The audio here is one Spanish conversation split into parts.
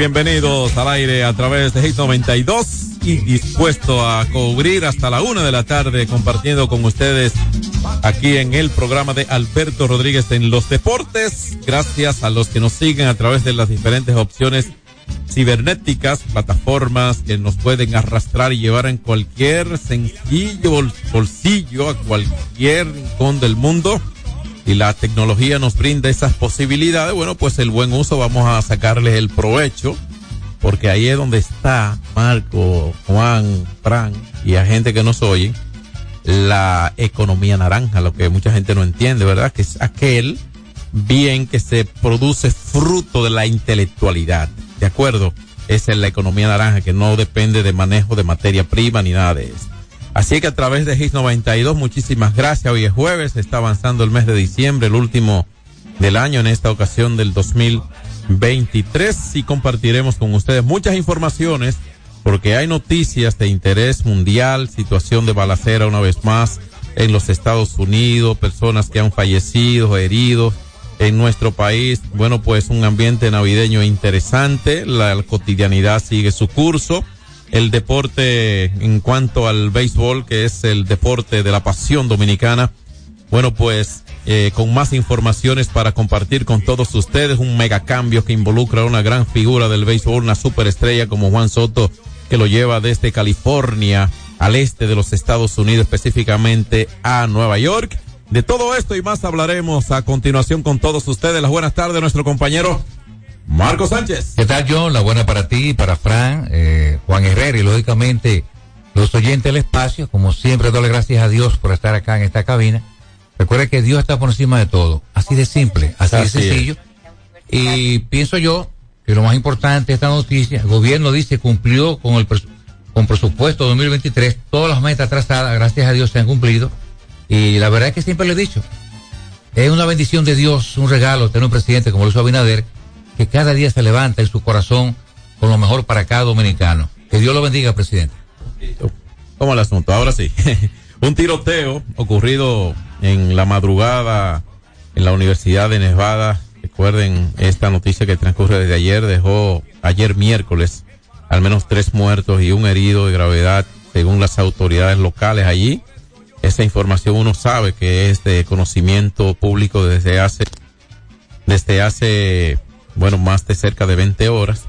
bienvenidos al aire a través de Hit 92 y dispuesto a cubrir hasta la una de la tarde compartiendo con ustedes aquí en el programa de Alberto Rodríguez en los deportes. Gracias a los que nos siguen a través de las diferentes opciones cibernéticas, plataformas que nos pueden arrastrar y llevar en cualquier sencillo bol- bolsillo a cualquier rincón del mundo y la tecnología nos brinda esas posibilidades, bueno, pues el buen uso vamos a sacarles el provecho, porque ahí es donde está Marco, Juan, Fran y a gente que nos oye, la economía naranja, lo que mucha gente no entiende, ¿verdad? Que es aquel bien que se produce fruto de la intelectualidad, ¿de acuerdo? Esa es la economía naranja que no depende de manejo de materia prima ni nada de eso. Así que a través de GIS 92, muchísimas gracias. Hoy es jueves, está avanzando el mes de diciembre, el último del año, en esta ocasión del 2023, y compartiremos con ustedes muchas informaciones, porque hay noticias de interés mundial, situación de balacera una vez más en los Estados Unidos, personas que han fallecido, heridos en nuestro país. Bueno, pues un ambiente navideño interesante, la cotidianidad sigue su curso el deporte en cuanto al béisbol, que es el deporte de la pasión dominicana. Bueno, pues eh, con más informaciones para compartir con todos ustedes, un mega cambio que involucra a una gran figura del béisbol, una superestrella como Juan Soto, que lo lleva desde California al este de los Estados Unidos, específicamente a Nueva York. De todo esto y más hablaremos a continuación con todos ustedes. Las buenas tardes, nuestro compañero Marco Sánchez. ¿Qué tal, John? La buena para ti, para Fran, eh, Juan Herrera y lógicamente los oyentes del espacio. Como siempre, doy gracias a Dios por estar acá en esta cabina. Recuerda que Dios está por encima de todo. Así de simple, así, Así de es. sencillo. Y pienso yo que lo más importante de esta noticia, el gobierno dice cumplió con el con presupuesto 2023, todas las metas trazadas, gracias a Dios, se han cumplido. Y la verdad es que siempre lo he dicho, es una bendición de Dios, un regalo tener un presidente como Luis Abinader, que cada día se levanta en su corazón con lo mejor para cada dominicano. Que Dios lo bendiga, presidente. ¿Cómo el asunto? Ahora sí. Un tiroteo ocurrido en la madrugada en la Universidad de Nevada. Recuerden esta noticia que transcurre desde ayer. Dejó ayer miércoles al menos tres muertos y un herido de gravedad según las autoridades locales allí. Esa información uno sabe que es de conocimiento público desde hace, desde hace, bueno, más de cerca de 20 horas.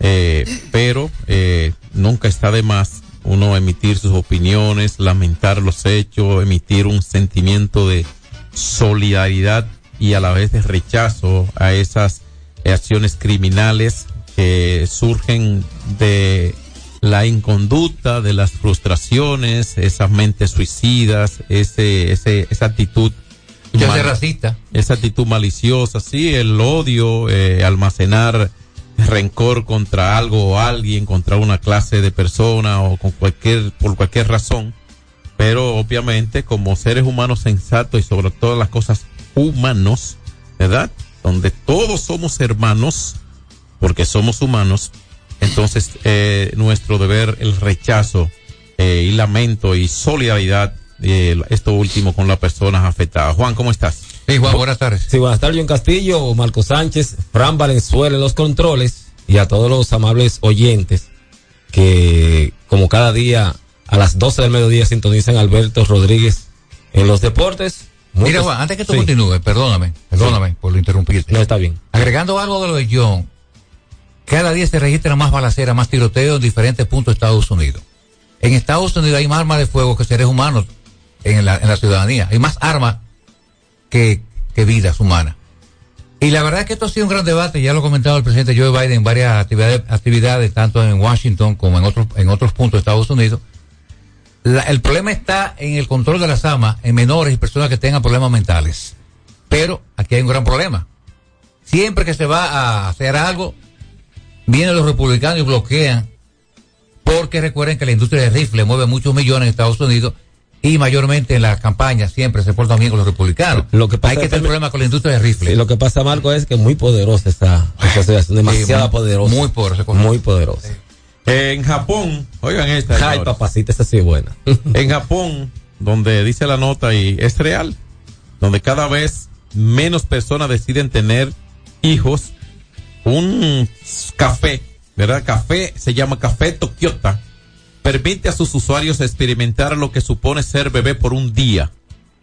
Eh, pero eh, nunca está de más uno emitir sus opiniones, lamentar los hechos, emitir un sentimiento de solidaridad y a la vez de rechazo a esas acciones criminales que surgen de la inconducta, de las frustraciones, esas mentes suicidas, ese, ese, esa actitud Mal- racista. esa actitud maliciosa, sí, el odio, eh, almacenar rencor contra algo o alguien, contra una clase de persona o con cualquier, por cualquier razón. Pero obviamente como seres humanos sensatos y sobre todas las cosas humanos, ¿verdad? Donde todos somos hermanos, porque somos humanos, entonces eh, nuestro deber, el rechazo eh, y lamento y solidaridad, eh, esto último con las personas afectadas. Juan, ¿cómo estás? Sí, Juan, buenas tardes. Sí, buenas tardes, John Castillo, Marco Sánchez, Fran Valenzuela en los controles y a todos los amables oyentes que, como cada día, a las 12 del mediodía sintonizan Alberto Rodríguez en los deportes. Mira, pos- Juan, antes que tú Sí. continúes, perdóname, perdóname por interrumpirte. No, está bien. Agregando algo de lo de John, cada día se registra más balacera, más tiroteo en diferentes puntos de Estados Unidos. En Estados Unidos hay más armas de fuego que seres humanos en la, ciudadanía. Hay más armas que, vidas humanas. Y la verdad es que esto ha sido un gran debate, ya lo ha comentado el presidente Joe Biden en varias actividades, tanto en Washington como en otros, en otros puntos de Estados Unidos. El problema está en el control de las armas en menores y personas que tengan problemas mentales. Pero aquí hay un gran problema. Siempre que se va a hacer algo, vienen los republicanos y bloquean, porque recuerden que la industria de rifle mueve muchos millones en Estados Unidos y mayormente en las campañas siempre se portan bien con los republicanos. Lo que pasa hay que tener problema con la industria de rifle. Sí, lo que pasa, Marco, es que es muy poderosa esa asociación, demasiada muy- poderosa. muy poderosa. Muy poderosa. En Japón, oigan esta. Ay, señores. papacita, esa sí es buena. en Japón, donde dice la nota y es real, donde cada vez menos personas deciden tener hijos, un café, ¿verdad? Café se llama Café Tokyota, permite a sus usuarios experimentar lo que supone ser bebé por un día.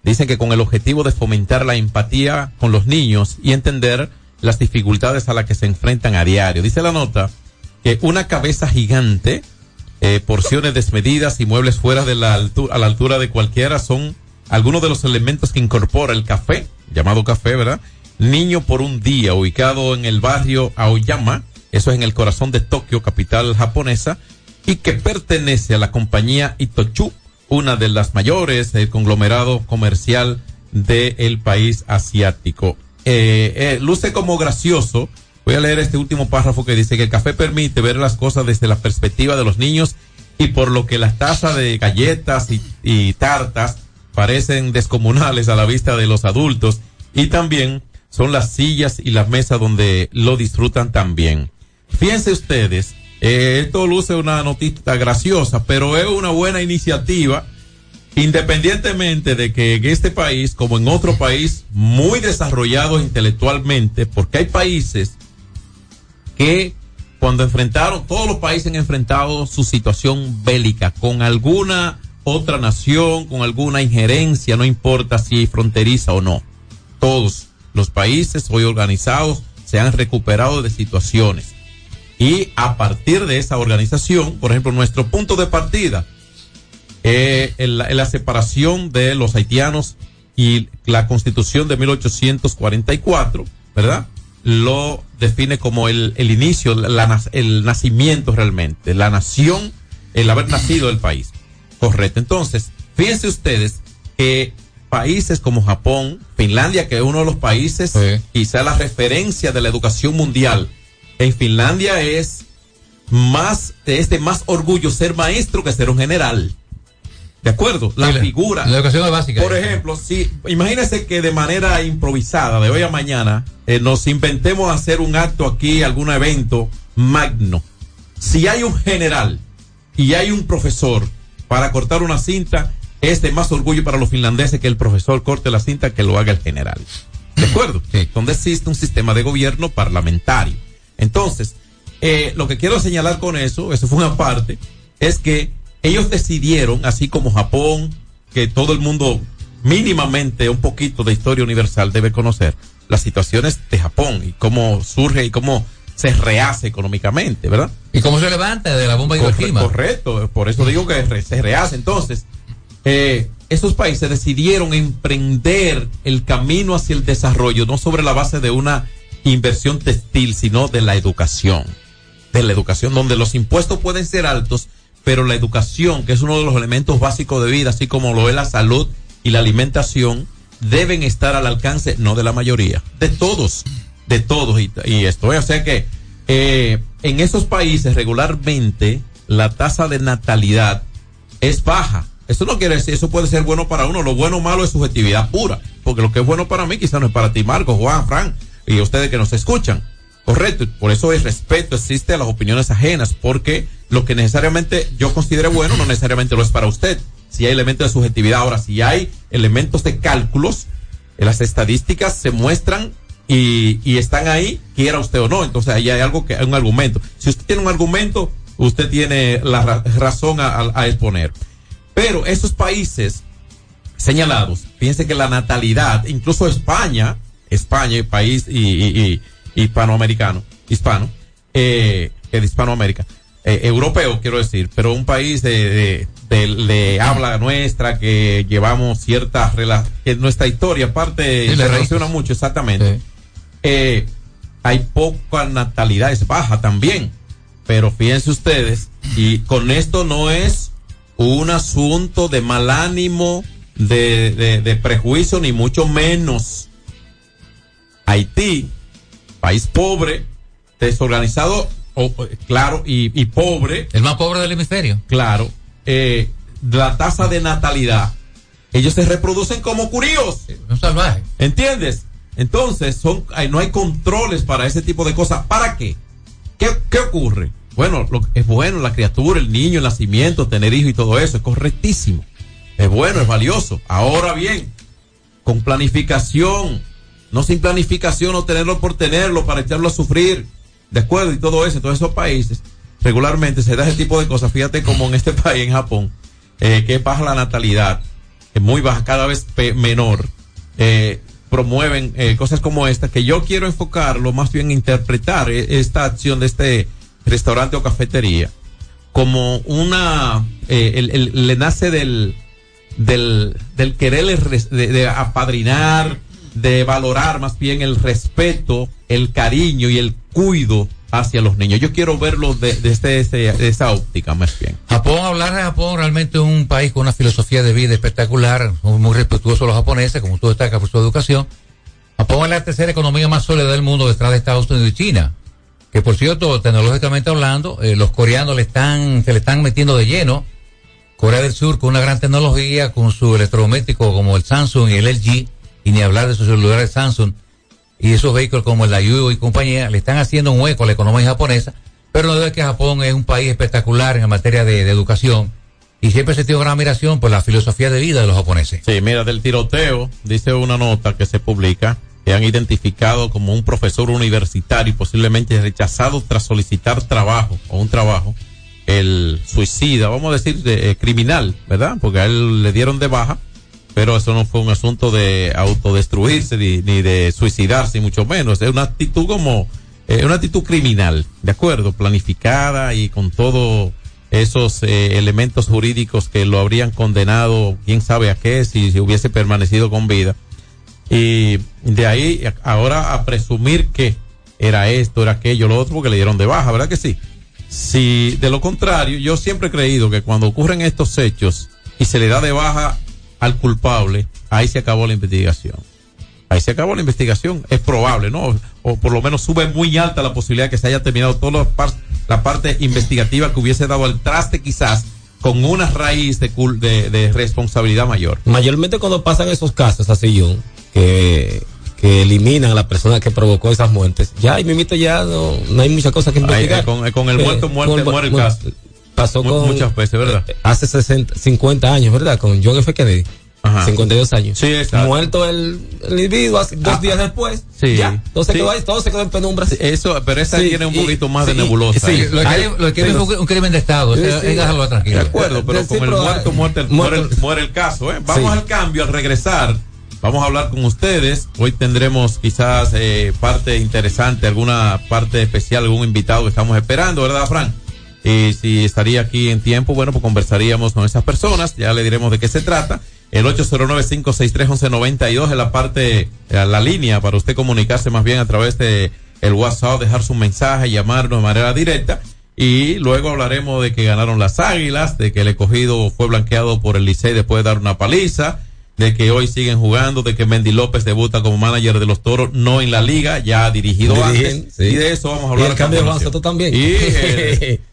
Dicen que con el objetivo de fomentar la empatía con los niños y entender las dificultades a las que se enfrentan a diario. Dice la nota que una cabeza gigante, eh, porciones desmedidas y muebles fuera de la altura, a la altura de cualquiera son algunos de los elementos que incorpora el café, llamado café, ¿verdad? Niño por un día, ubicado en el barrio Aoyama, eso es en el corazón de Tokio, capital japonesa, y que pertenece a la compañía Itochu, una de las mayores del conglomerado comercial del país asiático. Eh, eh, luce como gracioso. Voy a leer este último párrafo que dice que el café permite ver las cosas desde la perspectiva de los niños y por lo que las tazas de galletas y, y tartas parecen descomunales a la vista de los adultos y también son las sillas y las mesas donde lo disfrutan también. Fíjense ustedes, eh, esto luce una noticia graciosa, pero es una buena iniciativa, independientemente de que en este país, como en otro país muy desarrollado intelectualmente, porque hay países que cuando enfrentaron, todos los países han enfrentado su situación bélica con alguna otra nación, con alguna injerencia, no importa si fronteriza o no. Todos los países hoy organizados se han recuperado de situaciones. Y a partir de esa organización, por ejemplo, nuestro punto de partida, eh, en, la, en la separación de los haitianos y la constitución de 1844, ¿verdad? Lo define como el, el inicio, la- el nacimiento realmente, la nación, el haber nacido del país. Correcto. Entonces, fíjense ustedes que países como Japón, Finlandia, que es uno de los países, Sí. quizá la referencia de la educación mundial, en Finlandia es más, es de más orgullo ser maestro que ser un general. ¿De acuerdo? La Sí, figura. La educación es básica. Por ejemplo, si imagínese que de manera improvisada, de hoy a mañana, eh, nos inventemos hacer un acto aquí, algún evento magno. Si hay un general y hay un profesor para cortar una cinta, es de más orgullo para los finlandeses que el profesor corte la cinta que lo haga el general. ¿De acuerdo? Donde existe un sistema de gobierno parlamentario. Entonces, eh, lo que quiero señalar con eso, eso fue una parte, es que ellos decidieron, así como Japón, que todo el mundo mínimamente un poquito de historia universal debe conocer, las situaciones de Japón y cómo surge y cómo se rehace económicamente, ¿verdad? ¿Y cómo se levanta de la bomba de Hiroshima? Correcto, por eso digo que se rehace. Entonces, eh, esos países decidieron emprender el camino hacia el desarrollo, no sobre la base de una inversión textil, sino de la educación. De la educación, donde los impuestos pueden ser altos, pero la educación, que es uno de los elementos básicos de vida, así como lo es la salud y la alimentación, deben estar al alcance, no de la mayoría, de todos, de todos. Y, y esto, o sea que eh, en esos países regularmente la tasa de natalidad es baja. Eso no quiere decir, eso puede ser bueno para uno. Lo bueno o malo es subjetividad pura. Porque lo que es bueno para mí quizás no es para ti, Marco, Juan, Fran, y ustedes que nos escuchan. Correcto. Por eso el respeto existe a las opiniones ajenas. Porque lo que necesariamente yo considere bueno no necesariamente lo es para usted. Si hay elementos de subjetividad. Ahora, si hay elementos de cálculos, eh, las estadísticas se muestran y, y están ahí, quiera usted o no. Entonces ahí hay algo que, un argumento. Si usted tiene un argumento, usted tiene la ra- razón a exponer. Pero esos países señalados, fíjense que la natalidad, incluso España, España, el país y, y- y- hispanoamericano, hispano, eh, de Hispanoamérica, eh, europeo quiero decir, pero un país de, de, de- de habla nuestra, que llevamos cierta rela- que nuestra historia, aparte, Sí, se la relaciona mucho, exactamente. Eh, hay poca natalidad, es baja también. Pero fíjense ustedes, y con esto no es un asunto de mal ánimo, de, de, de prejuicio, ni mucho menos. Haití, país pobre, desorganizado, claro, y, y pobre. El más pobre del hemisferio. Claro. eh, la tasa de natalidad. Ellos se reproducen como curios. Un salvaje. ¿Entiendes? Entonces, son, no hay controles para ese tipo de cosas. ¿Para qué? ¿Qué, qué ocurre? Bueno, lo, es bueno la criatura, el niño, el nacimiento, tener hijos y todo eso, es correctísimo. Es bueno, es valioso. Ahora bien, con planificación, no sin planificación o tenerlo por tenerlo para echarlo a sufrir, de acuerdo y todo eso, en todos esos países, regularmente se da ese tipo de cosas. Fíjate como en este país, en Japón, eh, que baja la natalidad, es muy baja, cada vez menor, eh, promueven eh, cosas como esta, que yo quiero enfocarlo más bien interpretar eh, esta acción de este restaurante o cafetería como una, eh, el- le nace del, del, querer de apadrinar, de valorar más bien el respeto, el cariño y el cuido hacia los niños. Yo quiero verlo de- desde ese- de esa óptica más bien. Japón, hablar de Japón realmente es un país con una filosofía de vida espectacular, muy respetuosos los japoneses, como tú destacas por su educación. Japón es la tercera economía más sólida del mundo detrás de Estados Unidos y China. Que por cierto, tecnológicamente hablando, eh, los coreanos le están, se le están metiendo de lleno. Corea del Sur con una gran tecnología, con su electrodoméstico como el Samsung y el LG, y ni hablar de sus celulares Samsung y esos vehículos como el Daewoo y compañía, le están haciendo un hueco a la economía japonesa, pero no duda que Japón es un país espectacular en materia de, educación y siempre se tiene gran admiración por la filosofía de vida de los japoneses. Sí, mira, del tiroteo, dice una nota que se publica, que han identificado como un profesor universitario y posiblemente rechazado tras solicitar trabajo o un trabajo, el suicida, vamos a decir, de, eh, criminal, ¿verdad? Porque a él le dieron de baja, pero eso no fue un asunto de autodestruirse ni, de suicidarse, mucho menos. Es una actitud como, eh, una actitud criminal, ¿de acuerdo? Planificada y con todo esos eh, elementos jurídicos que lo habrían condenado, quién sabe a qué, si, hubiese permanecido con vida. Y de ahí ahora a presumir que era esto, era aquello, lo otro, porque le dieron de baja, ¿verdad que sí? Si de lo contrario, yo siempre he creído que cuando ocurren estos hechos y se le da de baja al culpable, ahí se acabó la investigación. Ahí se acabó la investigación. Es probable, ¿no? O por lo menos sube muy alta la posibilidad de que se haya terminado toda la, par- la parte investigativa que hubiese dado al traste quizás con una raíz de, cul- de, de responsabilidad mayor. Mayormente cuando pasan esos casos así, John, que, que eliminan a la persona que provocó esas muertes, ya, y mimito ya no, no hay muchas cosas que investigar. eh, con- con el Eh, muerto, muerte, con muere el caso. Pasó con muchas veces, ¿verdad? eh, Hace 60, 50 años, ¿verdad? Con John F. Kennedy. Ajá. 52 años. Sí, exacto. Muerto el, el individuo hace- dos Ah, días después. sí. Ya. Todo se, Sí. quedó ahí, todo se quedó en penumbra. Eso, pero esa Sí, tiene un y- poquito más de nebulosa. sí, ¿eh? Lo que, Ay, lo que sí, es un, un crimen de Estado. o sea, Sí, sí. hay que dejarlo De tranquilo. acuerdo, pero con el pero, muerto, ah, muerte, muere, el, muere el caso. ¿eh? Vamos Sí. al cambio, al regresar. Vamos a hablar con ustedes. Hoy tendremos quizás eh, parte interesante, alguna parte especial, algún invitado que estamos esperando, ¿verdad, Fran? Y si estaría aquí en tiempo, bueno, pues conversaríamos con esas personas. Ya le diremos de qué se trata. El 809-563-1192 es la parte, eh, la línea para usted comunicarse más bien a través de el WhatsApp, dejar su mensaje, llamarnos de manera directa. Y luego hablaremos de que ganaron las águilas, de que el escogido fue blanqueado por el Licey después de dar una paliza, de que hoy siguen jugando, de que Mendy López debuta como manager de los toros, no en la liga, ya ha dirigido Dirigen, antes. sí. Y de eso vamos a Y hablar. el cambio de Juan. Soto también. Y eh,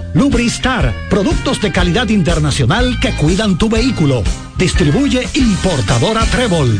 Lubristar, productos de calidad internacional que cuidan tu vehículo. Distribuye importadora Trébol.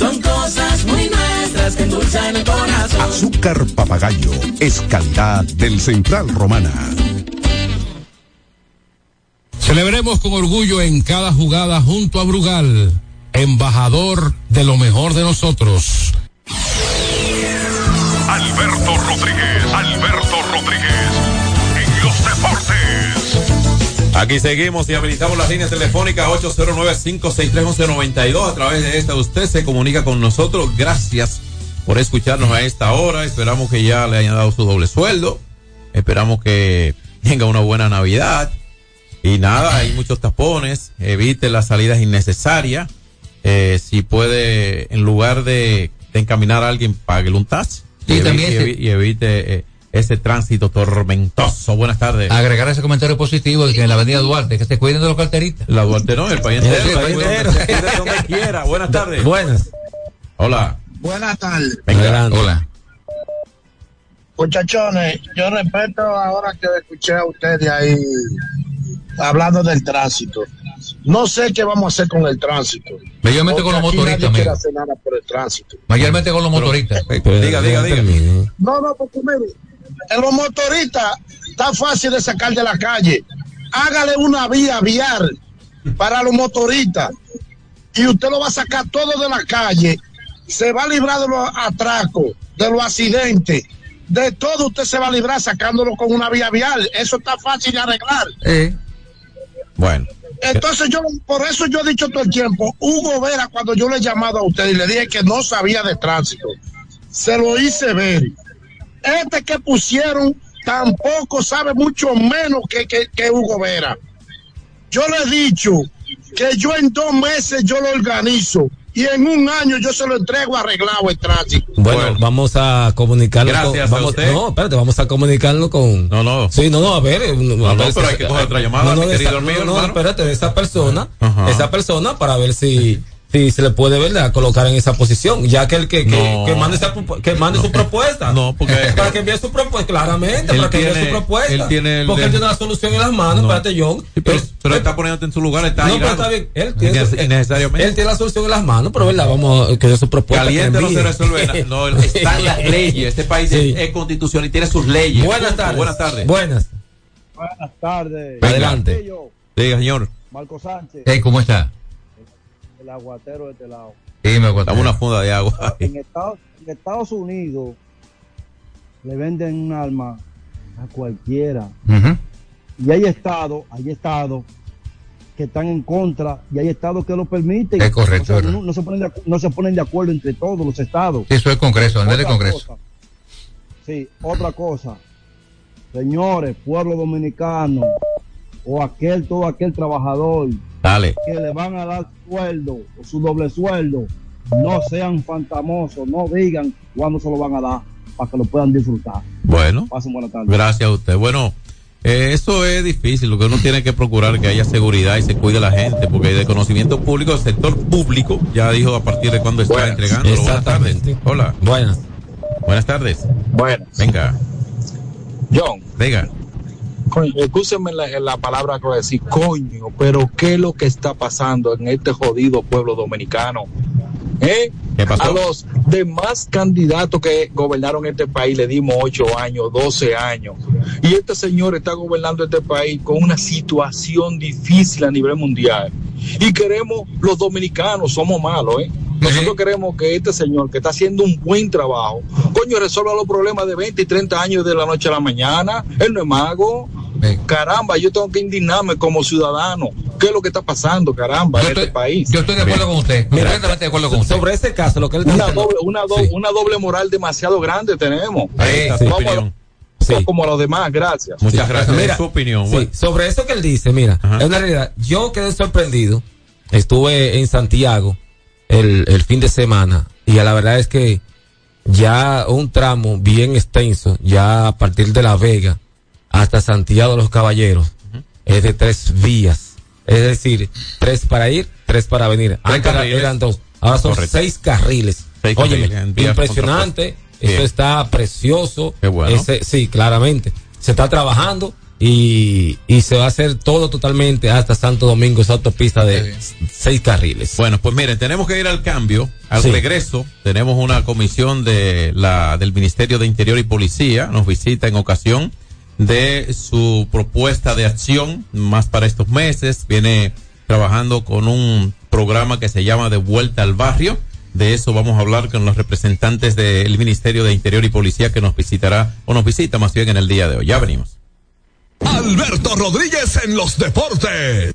Son cosas muy nuestras que endulzan el corazón. Azúcar papagayo es calidad del Central Romana. Celebremos con orgullo en cada jugada junto a Brugal, embajador de lo mejor de nosotros. Alberto Rodríguez, Alberto Rodríguez. Aquí seguimos y habilitamos las líneas telefónicas 809-563-1192. A través de esta usted se comunica con nosotros. Gracias por escucharnos a esta hora. Esperamos que ya le hayan dado su doble sueldo. Esperamos que tenga una buena Navidad. Y nada, hay muchos tapones. Evite las salidas innecesarias. Eh, si puede, en lugar de, de encaminar a alguien, páguele un taxi. Sí, y evite eh, ese tránsito tormentoso. Buenas tardes. Agregar ese comentario positivo de que en la avenida Duarte, que se cuiden de los carteritas. La Duarte no, el país entero. el país donde- entero. quiera. Buenas tardes. Buenas. Hola. Buenas tardes. Venga. Hola. Muchachones, yo respeto ahora que escuché a ustedes ahí hablando del tránsito. No sé qué vamos a hacer con el tránsito. Mayormente con los motoristas, Nadie quiere amigo. hacer nada por el tránsito. Mayormente con los motoristas. Diga, diga, diga. No, no, porque mire, los motoristas está fácil de sacar de la calle. Hágale una vía vial para los motoristas y usted lo va a sacar todo de la calle. Se va a librar de los atracos, de los accidentes, de todo usted se va a librar sacándolo con una vía vial. Eso está fácil de arreglar. Bueno. Entonces yo, por eso yo he dicho todo el tiempo, Hugo Vera, cuando yo le he llamado a usted y le dije que no sabía de tránsito, se lo hice ver. Este que pusieron tampoco sabe mucho menos que, que, que Hugo Vera. Yo le he dicho que yo en dos meses yo lo organizo y en un año yo se lo entrego arreglado el tránsito. Bueno, vamos a comunicarlo Gracias con. a usted. no, espérate, vamos a comunicarlo con. No, no. Sí, no, no, a ver. eh, No, a no, ver pero hay que coger otra llamada, No, no, mi querido esa- amigo, no, no, espérate, esa persona. Ajá. Esa persona para ver si. Si se le puede ¿verdad? colocar en esa posición, ya que el que, que, No. que mande, esa que mande su propuesta. No, porque- Para que envíe su propuesta, claramente, Él para que envíe su propuesta. él tiene el porque él tiene la solución en las manos, No. espérate, John. Pero, pero está poniéndote en su lugar, está no, pero está bien. Él tiene, innecesariamente. él tiene la solución en las manos, pero verdad, vamos a que dé su propuesta. Caliente no se resuelve nada. No, están las leyes. Este país Sí. es, es constitución y tiene sus leyes. Buenas tardes. Buenas tardes. Buenas. Buenas tardes. Adelante. Diga, señor. Marco Sánchez, Hey, ¿cómo está? Aguatero de este lado. Sí, me. Dame una funda de agua. En Estados, en Estados Unidos le venden un arma a cualquiera. Ujú. Y hay estados, hay estados que están en contra y hay estados que lo permiten. Es correcto, O sea, ¿verdad? no, no se ponen de, no se ponen de acuerdo entre todos los estados. Sí, eso es el Congreso, a nivel de Otra Congreso. cosa. Sí, otra cosa. Señores, pueblo dominicano, o aquel, todo aquel trabajador Dale. que le van a dar sueldo o su doble sueldo, no sean fantamosos, no digan cuándo se lo van a dar para que lo puedan disfrutar. Bueno. Pasen buena tarde. Gracias a usted. Bueno, eh, eso es difícil. Lo que uno tiene que procurar que haya seguridad y se cuide la gente, porque de conocimiento público, el sector público ya dijo a partir de cuándo está Buenas. entregando. Buenas tardes. Exactamente. Hola. Buenas. Buenas tardes. Bueno, Venga. John, Diga. Escúcheme la, la palabra que voy a decir, coño, pero ¿qué es lo que está pasando en este jodido pueblo dominicano? ¿Eh? ¿Qué pasó? A los demás candidatos que gobernaron este país le dimos 8 años, 12 años. Y este señor está gobernando este país con una situación difícil a nivel mundial. Y queremos, los dominicanos somos malos, ¿eh? Nosotros queremos que este señor que está haciendo un buen trabajo, coño, resuelva los problemas de 20 y 30 años de la noche a la mañana. Él no es mago. Caramba, yo tengo que indignarme como ciudadano. ¿Qué es lo que está pasando, caramba, en este país? Yo estoy de acuerdo con usted. Completamente de acuerdo con usted. Sobre ese caso, lo que él Una doble, una, do- una doble moral demasiado grande tenemos. Ahí está su Vamos a- opinión. Como los demás, gracias. Muchas gracias. Mira, su opinión. Sí, Bueno. sobre eso que él dice, mira, es una realidad. Yo quedé sorprendido. Estuve en Santiago el, el fin de semana y a la verdad es que ya un tramo bien extenso, ya a partir de La Vega hasta Santiago de los Caballeros, es de tres vías. Es decir, tres para ir, tres para venir. Antes eran dos. Ahora son Correcto. seis carriles. Seis Óyeme, carriles impresionante. Eso está precioso. Qué bueno. Ese- sí, claramente. Se está trabajando y, y se va a hacer todo totalmente hasta Santo Domingo, esa autopista de seis carriles. Bueno, pues miren, tenemos que ir al cambio. Al Sí. regreso, tenemos una comisión de la, del Ministerio de Interior y Policía. Nos visita en ocasión de su propuesta de acción, más para estos meses. Viene trabajando con un programa que se llama De Vuelta al Barrio. De eso vamos a hablar con los representantes del Ministerio de Interior y Policía que nos visitará, o nos visita más bien en el día de hoy. Ya venimos. Alberto Rodríguez en los deportes.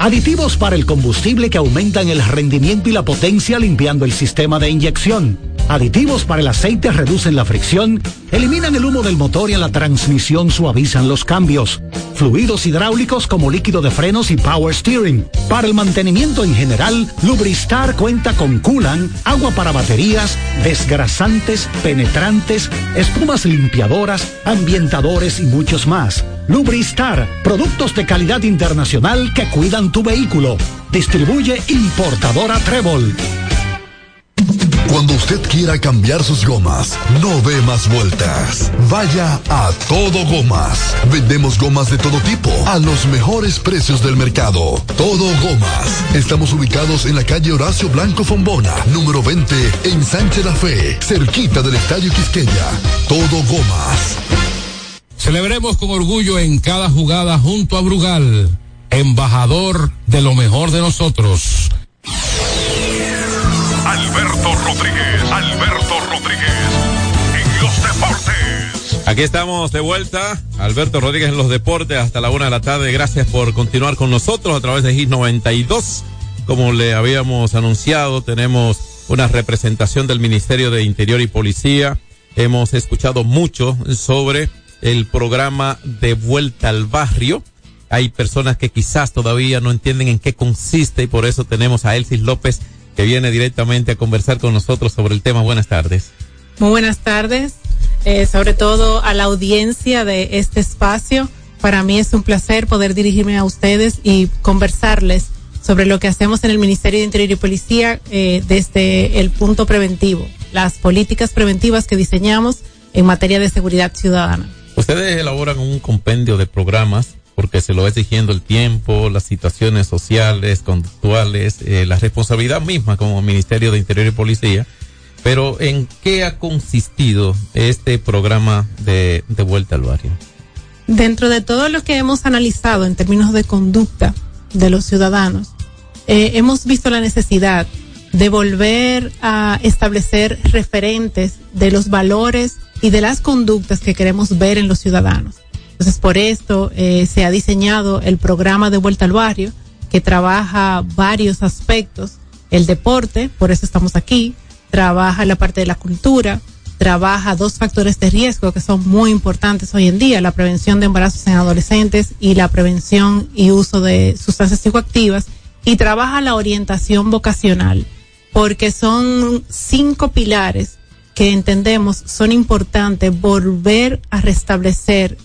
Aditivos para el combustible que aumentan el rendimiento y la potencia limpiando el sistema de inyección. Aditivos para el aceite reducen la fricción, eliminan el humo del motor y en la transmisión suavizan los cambios. Fluidos hidráulicos como líquido de frenos y power steering. Para el mantenimiento en general, Lubristar cuenta con coolant, agua para baterías, desgrasantes, penetrantes, espumas limpiadoras, ambientadores y muchos más. Lubristar, productos de calidad internacional que cuidan tu vehículo. Distribuye importadora Trébol. Cuando usted quiera cambiar sus gomas, no dé más vueltas. Vaya a Todo Gomas. Vendemos gomas de todo tipo a los mejores precios del mercado. Todo Gomas. Estamos ubicados en la calle Horacio Blanco Fombona, número 20, en Sánchez La Fe, cerquita del Estadio Quisqueya. Todo Gomas. Celebremos con orgullo en cada jugada junto a Brugal, embajador de lo mejor de nosotros. Alberto Rodríguez, Alberto Rodríguez, en los deportes. Aquí estamos de vuelta. Alberto Rodríguez en los deportes hasta la una de la tarde. Gracias por continuar con nosotros a través de GIS 92. Como le habíamos anunciado, tenemos una representación del Ministerio de Interior y Policía. Hemos escuchado mucho sobre el programa de vuelta al barrio. Hay personas que quizás todavía no entienden en qué consiste y por eso tenemos a Elsis López que viene directamente a conversar con nosotros sobre el tema. Buenas tardes. Muy buenas tardes, eh, sobre todo a la audiencia de este espacio. Para mí es un placer poder dirigirme a ustedes y conversarles sobre lo que hacemos en el Ministerio de Interior y Policía eh, desde el punto preventivo, las políticas preventivas que diseñamos en materia de seguridad ciudadana. Ustedes elaboran un compendio de programas porque se lo va exigiendo el tiempo, las situaciones sociales, conductuales, eh, la responsabilidad misma como Ministerio de Interior y Policía. Pero ¿en qué ha consistido este programa de, vuelta al barrio? Dentro de todo lo que hemos analizado en términos de conducta de los ciudadanos, eh, hemos visto la necesidad de volver a establecer referentes de los valores y de las conductas que queremos ver en los ciudadanos. Entonces, por esto eh, se ha diseñado el programa de vuelta al barrio, que trabaja varios aspectos. El deporte, por eso estamos aquí, trabaja la parte de la cultura, trabaja dos factores de riesgo que son muy importantes hoy en día, la prevención de embarazos en adolescentes y la prevención y uso de sustancias psicoactivas. y trabaja la orientación vocacional, porque son cinco pilares que entendemos son importantes volver a restablecer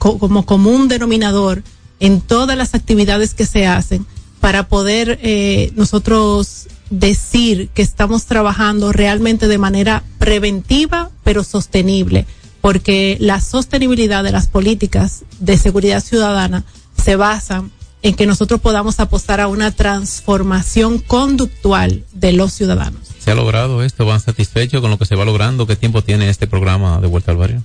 como común denominador en todas las actividades que se hacen para poder eh, nosotros decir que estamos trabajando realmente de manera preventiva pero sostenible, porque la sostenibilidad de las políticas de seguridad ciudadana se basa en que nosotros podamos apostar a una transformación conductual de los ciudadanos. ¿Se ha logrado esto? ¿Van satisfechos con lo que se va logrando? ¿Qué tiempo tiene este programa de Vuelta al Barrio?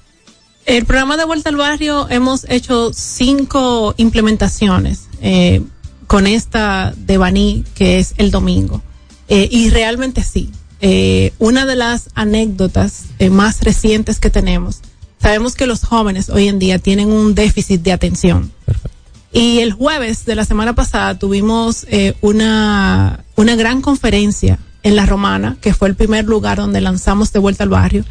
El programa de Vuelta al Barrio hemos hecho cinco implementaciones eh, con esta de Baní, que es el domingo. Eh, y realmente sí. Eh, una de las anécdotas eh, más recientes que tenemos, sabemos que los jóvenes hoy en día tienen un déficit de atención. Y el jueves de la semana pasada tuvimos una, una gran conferencia en La Romana, que fue el primer lugar donde lanzamos de vuelta al barrio.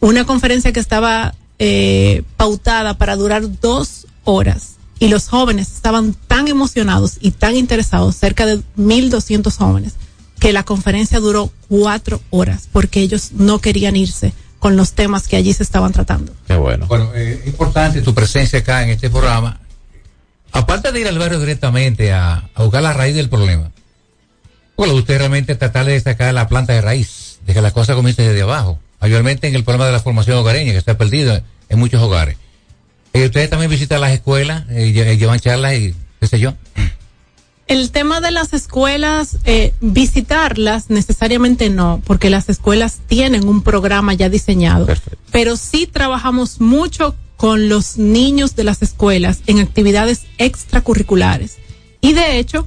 Una conferencia que estaba eh, pautada para durar dos horas. Y los jóvenes estaban tan emocionados y tan interesados, cerca de 1.200 jóvenes, que la conferencia duró cuatro horas porque ellos no querían irse con los temas que allí se estaban tratando. Qué bueno. Bueno, eh, es importante tu presencia acá en este programa. Aparte de ir al barrio directamente a, a buscar la raíz del problema, bueno, usted realmente tratar de sacar la planta de raíz, de que la cosa comience desde abajo. Mayormente en el problema de la formación hogareña, que está perdido en muchos hogares. Eh, ustedes también visitan las escuelas, eh, lle- llevan charlas y qué sé yo. El tema de las escuelas, eh, visitarlas necesariamente no, porque las escuelas tienen un programa ya diseñado. Pero sí trabajamos mucho con los niños de las escuelas en actividades extracurriculares. Y de hecho,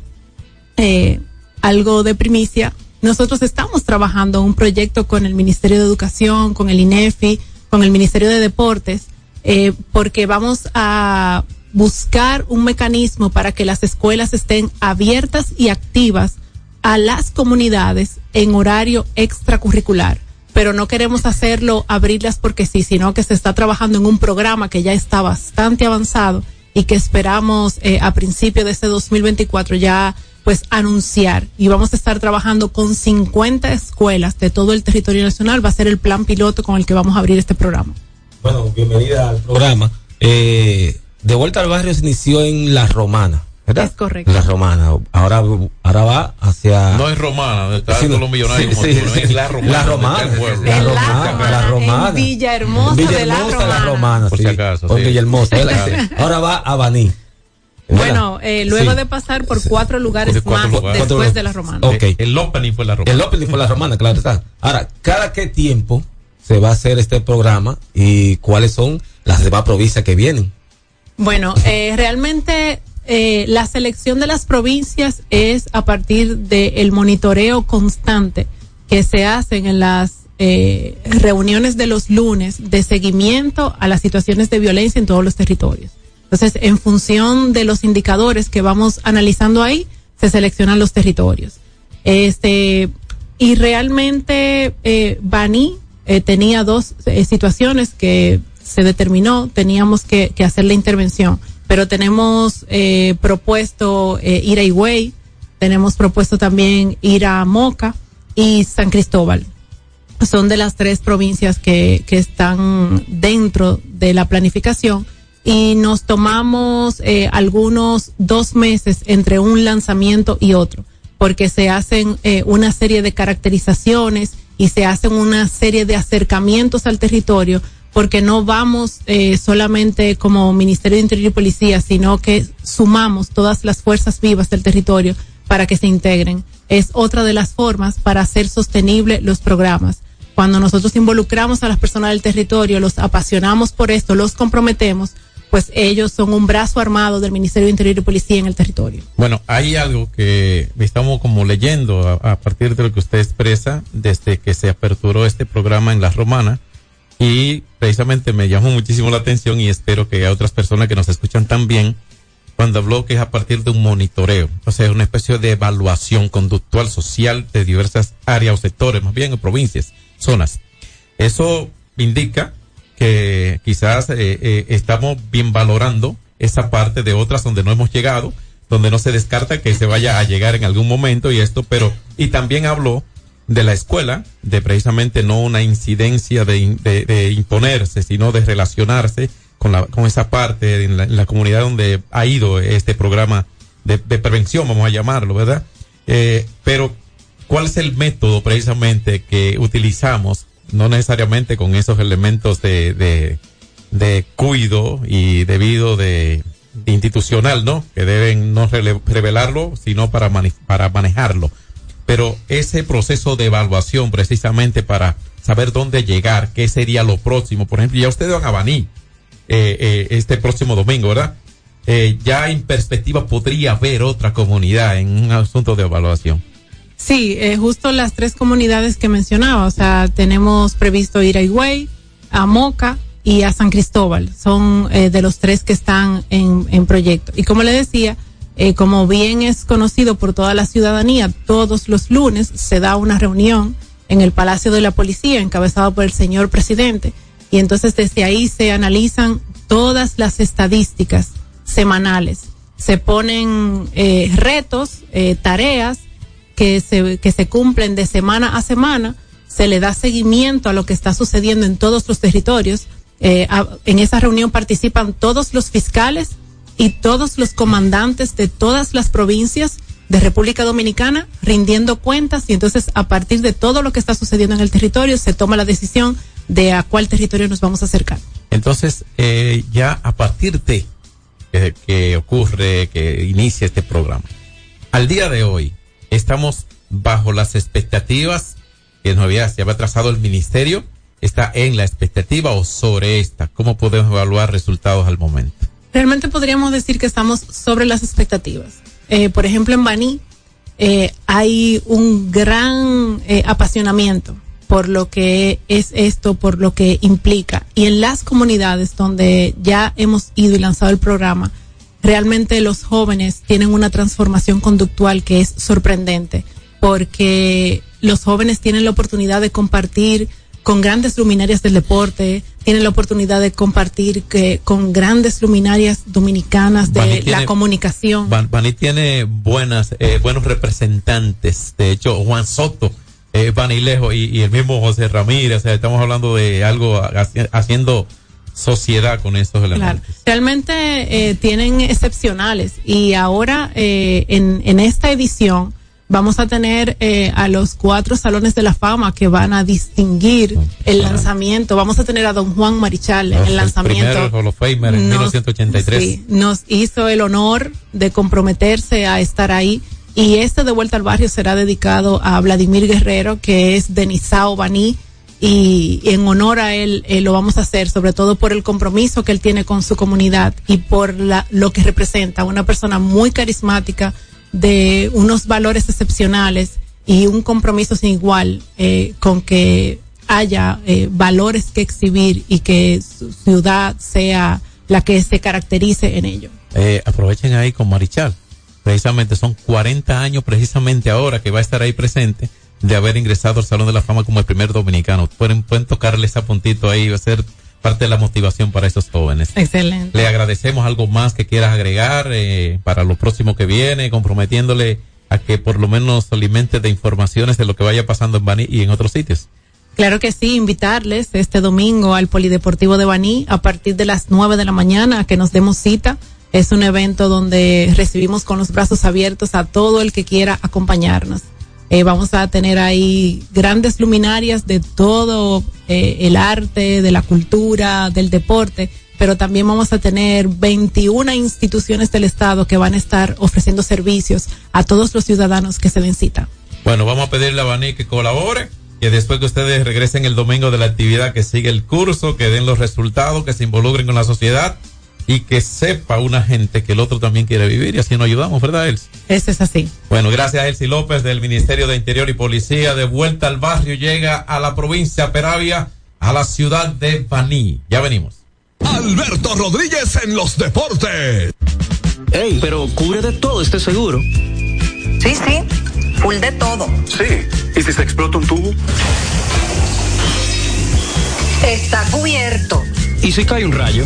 eh, algo de primicia, nosotros estamos trabajando un proyecto con el Ministerio de Educación, con el INEFI, con el Ministerio de Deportes, eh, porque vamos a buscar un mecanismo para que las escuelas estén abiertas y activas a las comunidades en horario extracurricular. Pero no queremos hacerlo, abrirlas porque sí, sino que se está trabajando en un programa que ya está bastante avanzado y que esperamos eh, a principio de este 2024 ya pues anunciar y vamos a estar trabajando con 50 escuelas de todo el territorio nacional. Va a ser el plan piloto con el que vamos a abrir este programa. Bueno, bienvenida al programa. Eh, de vuelta al barrio se inició en La Romana, ¿verdad? Es correcto. La Romana. Ahora, ahora va hacia... No es romana, están Sí, los millonarios Sí, sí, tú, no sí. es la romana. La Romana. está el pueblo. La Romana, la Romana. En Villahermosa, Villahermosa, de la Romana. la Romana, Por sí. si acaso, Por sí. Villahermosa, Sí, ¿verdad? claro. Ahora va a Baní. Bueno, eh, luego Sí. de pasar por cuatro lugares Por cuatro más lugares. después Cuatro- de la romana. Ok. El opening fue la romana. El opening fue la romana, claro está. Ahora, ¿cada qué tiempo se va a hacer este programa y cuáles son las demás provincias que vienen? Bueno, eh, realmente eh, la selección de las provincias es a partir del monitoreo constante que se hacen en las eh, reuniones de los lunes de seguimiento a las situaciones de violencia en todos los territorios. Entonces, en función de los indicadores que vamos analizando ahí, se seleccionan los territorios. Este, y realmente, eh, Bani eh, tenía dos eh, situaciones que se determinó, teníamos que, hacer la intervención, pero tenemos eh, propuesto eh, ir a Higüey, tenemos propuesto también ir a Moca y San Cristóbal. Son de las tres provincias que, que están dentro de la planificación y nos tomamos eh, algunos dos meses entre un lanzamiento y otro, porque se hacen eh, una serie de caracterizaciones y se hacen una serie de acercamientos al territorio, porque no vamos eh, solamente como Ministerio de Interior y Policía, sino que sumamos todas las fuerzas vivas del territorio para que se integren. Es otra de las formas para hacer sostenible los programas. Cuando nosotros involucramos a las personas del territorio, los apasionamos por esto, los comprometemos, pues ellos son un brazo armado del Ministerio de Interior y Policía en el territorio. Bueno, hay algo que estamos como leyendo a, partir de lo que usted expresa desde que se aperturó este programa en La Romana y precisamente me llamó muchísimo la atención y espero que a otras personas que nos escuchan también cuando habló que es a partir de un monitoreo, o sea, una especie de evaluación conductual social de diversas áreas o sectores, más bien en provincias, zonas. Eso indica que quizás eh, eh, estamos bien valorando esa parte de otras donde no hemos llegado, donde no se descarta que se vaya a llegar en algún momento y esto, pero, y también habló de la escuela, de precisamente no una incidencia de, imponerse, sino de relacionarse con, la, con esa parte en la, comunidad donde ha ido este programa de, de prevención, vamos a llamarlo, ¿verdad? Eh, pero, ¿cuál es el método precisamente que utilizamos? No necesariamente con esos elementos de, de, de cuido y debido de, institucional, ¿no? Que deben no revelarlo, sino para, para manejarlo. Pero ese proceso de evaluación precisamente para saber dónde llegar, qué sería lo próximo. Por ejemplo, ya ustedes van a Baní eh, eh, este próximo domingo, ¿verdad? Eh, ya en perspectiva podría haber otra comunidad en un asunto de evaluación. Sí, eh, justo las tres comunidades que mencionaba, o sea, tenemos previsto ir a Higüey, a Moca y a San Cristóbal. Son eh, de los tres que están en, proyecto. Y como le decía, eh, como bien es conocido por toda la ciudadanía, todos los lunes se da una reunión en el Palacio de la Policía, encabezado por el señor presidente. Y entonces desde ahí se analizan todas las estadísticas semanales. Se ponen eh, retos, eh, tareas que se, que se cumplen de semana a semana, se le da seguimiento a lo que está sucediendo en todos los territorios. Eh, en esa reunión participan todos los fiscales y todos los comandantes de todas las provincias de República Dominicana rindiendo cuentas y entonces a partir de todo lo que está sucediendo en el territorio se toma la decisión de a cuál territorio nos vamos a acercar. Entonces, eh, ya a partir de que ocurre, que inicia este programa, al día de hoy, estamos bajo las expectativas que nos había, se había trazado el ministerio, está en la expectativa o sobre esta. ¿Cómo podemos evaluar resultados al momento? Realmente podríamos decir que estamos sobre las expectativas. Eh, por ejemplo, en Baní eh, hay un gran eh, apasionamiento por lo que es esto, por lo que implica. Y en las comunidades donde ya hemos ido y lanzado el programa, realmente los jóvenes tienen una transformación conductual que es sorprendente, porque los jóvenes tienen la oportunidad de compartir con grandes luminarias del deporte, tienen la oportunidad de compartir que, con grandes luminarias dominicanas de la tiene- comunicación. Ban- Baní tiene buenas, eh, buenos representantes. De hecho, Juan Soto, eh, Banilejo y, y el mismo José Ramírez. O sea, estamos hablando de algo haci- haciendo sociedad con estos Claro, elementos. realmente eh, tienen excepcionales y ahora eh, en, en esta edición vamos a tener eh, a los cuatro salones de la fama que van a distinguir el lanzamiento. Vamos a tener a don Juan Marichal en el primer lanzamiento. Hall of Famer en Nos- 1983. Sí, nos hizo el honor de comprometerse a estar ahí. Y este de vuelta al barrio será dedicado a Vladimir Guerrero, que es de Nizao Baní. Y, en honor a él eh, lo vamos a hacer, sobre todo por el compromiso que él tiene con su comunidad y por la, lo que representa. Una persona muy carismática, de unos valores excepcionales y un compromiso sin igual eh, con que haya eh, valores que exhibir y que su ciudad sea la que se caracterice en ello. Aprovechen ahí con Marichal. Precisamente son 40 años precisamente ahora que va a estar ahí presente de haber ingresado al Salón de la Fama como el primer dominicano. Pueden, pueden tocarle ese puntito ahí, va a ser parte de la motivación para esos jóvenes. Excelente. Le agradecemos algo más que quieras agregar eh, para lo próximo que viene, comprometiéndole a que por lo menos se alimente de informaciones de lo que vaya pasando en Bani y en otros sitios. Claro que sí, invitarles este domingo al Polideportivo de Baní a partir de las nueve de la mañana a que nos demos cita. Es un evento donde recibimos con los brazos abiertos a todo el que quiera acompañarnos. Eh, vamos a tener ahí grandes luminarias de todo eh, el arte, de la cultura, del deporte, pero también vamos a tener 21 instituciones del Estado que van a estar ofreciendo servicios a todos los ciudadanos que se den cita. Bueno, vamos a pedirle a Bani que colabore, que después que ustedes regresen el domingo de la actividad, que siga el curso, que den los resultados, que se involucren con la sociedad y que sepa una gente que el otro también quiere vivir y así nos ayudamos, ¿verdad, Elsie? Eso es así. Bueno, gracias a Elsie López del Ministerio de Interior y Policía. De vuelta al barrio, llega a la provincia Peravia, a la ciudad de Baní. Ya venimos. Alberto Rodríguez en los deportes. Ey, pero cubre de todo este seguro. Sí, sí, full de todo. Sí. ¿Y si se explota un tubo? Está cubierto. ¿Y si cae un rayo?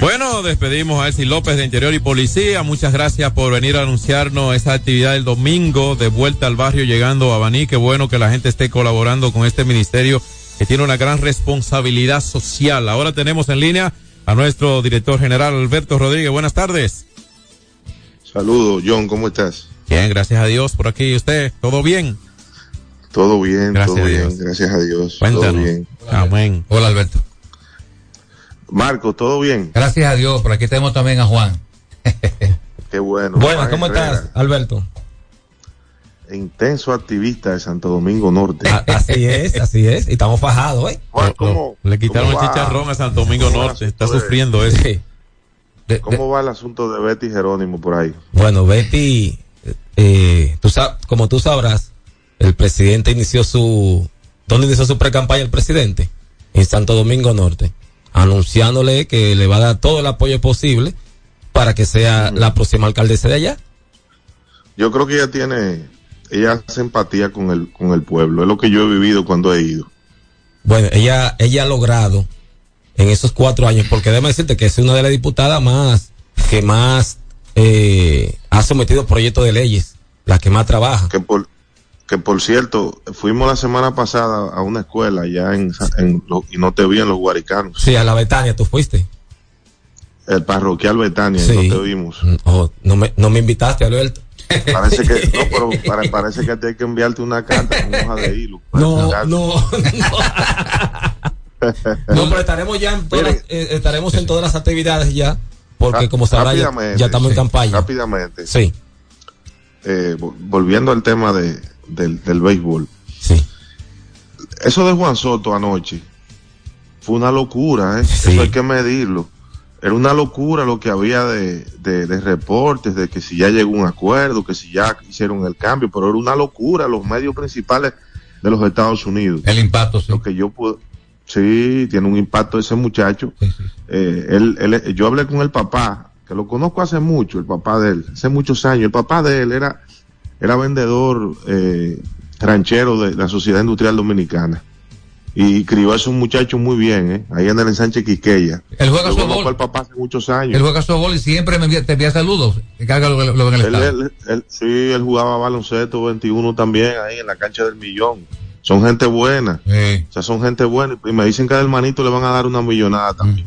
Bueno, despedimos a Elsie López de Interior y Policía. Muchas gracias por venir a anunciarnos esa actividad el domingo de vuelta al barrio llegando a Baní. Qué bueno que la gente esté colaborando con este ministerio que tiene una gran responsabilidad social. Ahora tenemos en línea a nuestro director general Alberto Rodríguez. Buenas tardes. Saludos, John, ¿cómo estás? Bien, gracias a Dios por aquí. ¿Usted? ¿Todo bien? Todo bien, Gracias todo a bien, Dios. gracias a Dios. Cuéntanos. Todo bien. Amén. Hola, Alberto. Marco, ¿todo bien? Gracias a Dios. Por aquí tenemos también a Juan. Qué bueno. Buenas, Juan ¿cómo Herrera, estás, Alberto? Intenso activista de Santo Domingo Norte. A- Así es, así es. Y estamos fajados, ¿eh? Juan, ¿cómo, Le quitaron el cómo chicharrón a Santo Domingo Norte. Está de- sufriendo eso. ¿Cómo va el asunto de Betty Jerónimo por ahí? Bueno, Betty, eh, tú sab- como tú sabrás, el presidente inició su... ¿Dónde inició su pre-campaña el presidente? En Santo Domingo Norte, anunciándole que le va a dar todo el apoyo posible para que sea la próxima alcaldesa de allá. Yo creo que ella tiene, ella hace empatía con el, con el pueblo. Es lo que yo he vivido cuando he ido. Bueno, ella, ella ha logrado en esos cuatro años, porque déjame decirte que es una de las diputadas más, que más eh, ha sometido proyectos de leyes, la que más trabaja. Que por, que por cierto, fuimos la semana pasada a una escuela allá en, en lo- y no te vi en los Guaricanos. Sí, a la Betania, tú fuiste. El parroquial Betania, Sí. y no te vimos. Oh, no, me, no me invitaste, Alberto. Parece que, no, pero pare- parece que te hay que enviarte una carta con hoja de hilo. No, no, No, pero estaremos ya en todas, eh, estaremos en todas las actividades ya, porque como sabrá ya, ya estamos en campaña. Rápidamente. Sí. Eh, vo- volviendo al tema de, del, del béisbol. Sí. Eso de Juan Soto anoche fue una locura, ¿eh? Eso hay que medirlo. Era una locura lo que había de, de, de reportes, de que si ya llegó un acuerdo, que si ya hicieron el cambio, pero era una locura los medios principales de los Estados Unidos. El impacto, sí. Lo que yo puedo, sí, tiene un impacto ese muchacho. Eh, él, él- yo hablé con el papá, que lo conozco hace mucho, el papá de él, hace muchos años. El papá de él era, era vendedor eh, ranchero de la Sociedad Industrial Dominicana. Y crió a esos muchachos muy bien, ¿eh? ahí en el ensanche Quiqueya. Él juega softball. al papá hace muchos años. Él juega softball y siempre me envía, te envía saludos. Lo, lo- lo en el Él, él- él- sí, él jugaba baloncesto 21 también ahí en la cancha del millón. Son gente buena. O sea, son gente buena. Y me dicen que al hermanito le van a dar una millonada también.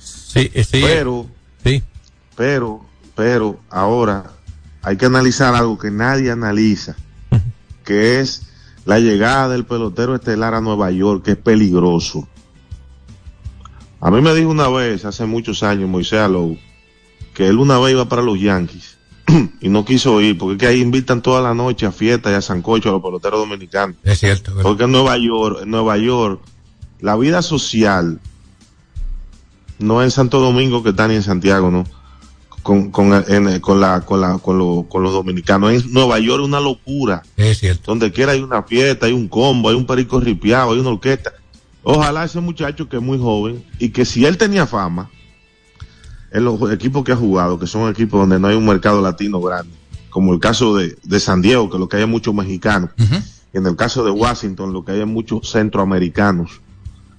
Sí, sí. Pero, sí. pero, pero ahora hay que analizar algo que nadie analiza, que es la llegada del pelotero estelar a Nueva York, que es peligroso. A mí me dijo una vez, hace muchos años, Moisés Alou, que él una vez iba para los Yankees y no quiso ir, porque es que ahí invitan toda la noche a fiestas y a sancocho a los peloteros dominicanos. Es cierto. Porque en Nueva York, en Nueva York, la vida social no es en Santo Domingo que está ni en Santiago, ¿no? Con, con, en- con la, con la, con, lo- con los dominicanos. En Nueva York es una locura. Es cierto. Donde quiera hay una fiesta, hay un combo, hay un perico ripiado, hay una orquesta. Ojalá ese muchacho que es muy joven y que si él tenía fama en los equipos que ha jugado, que son equipos donde no hay un mercado latino grande, como el caso de, de San Diego, que lo que hay es muchos mexicanos, y en el caso de Washington, lo que hay es muchos centroamericanos.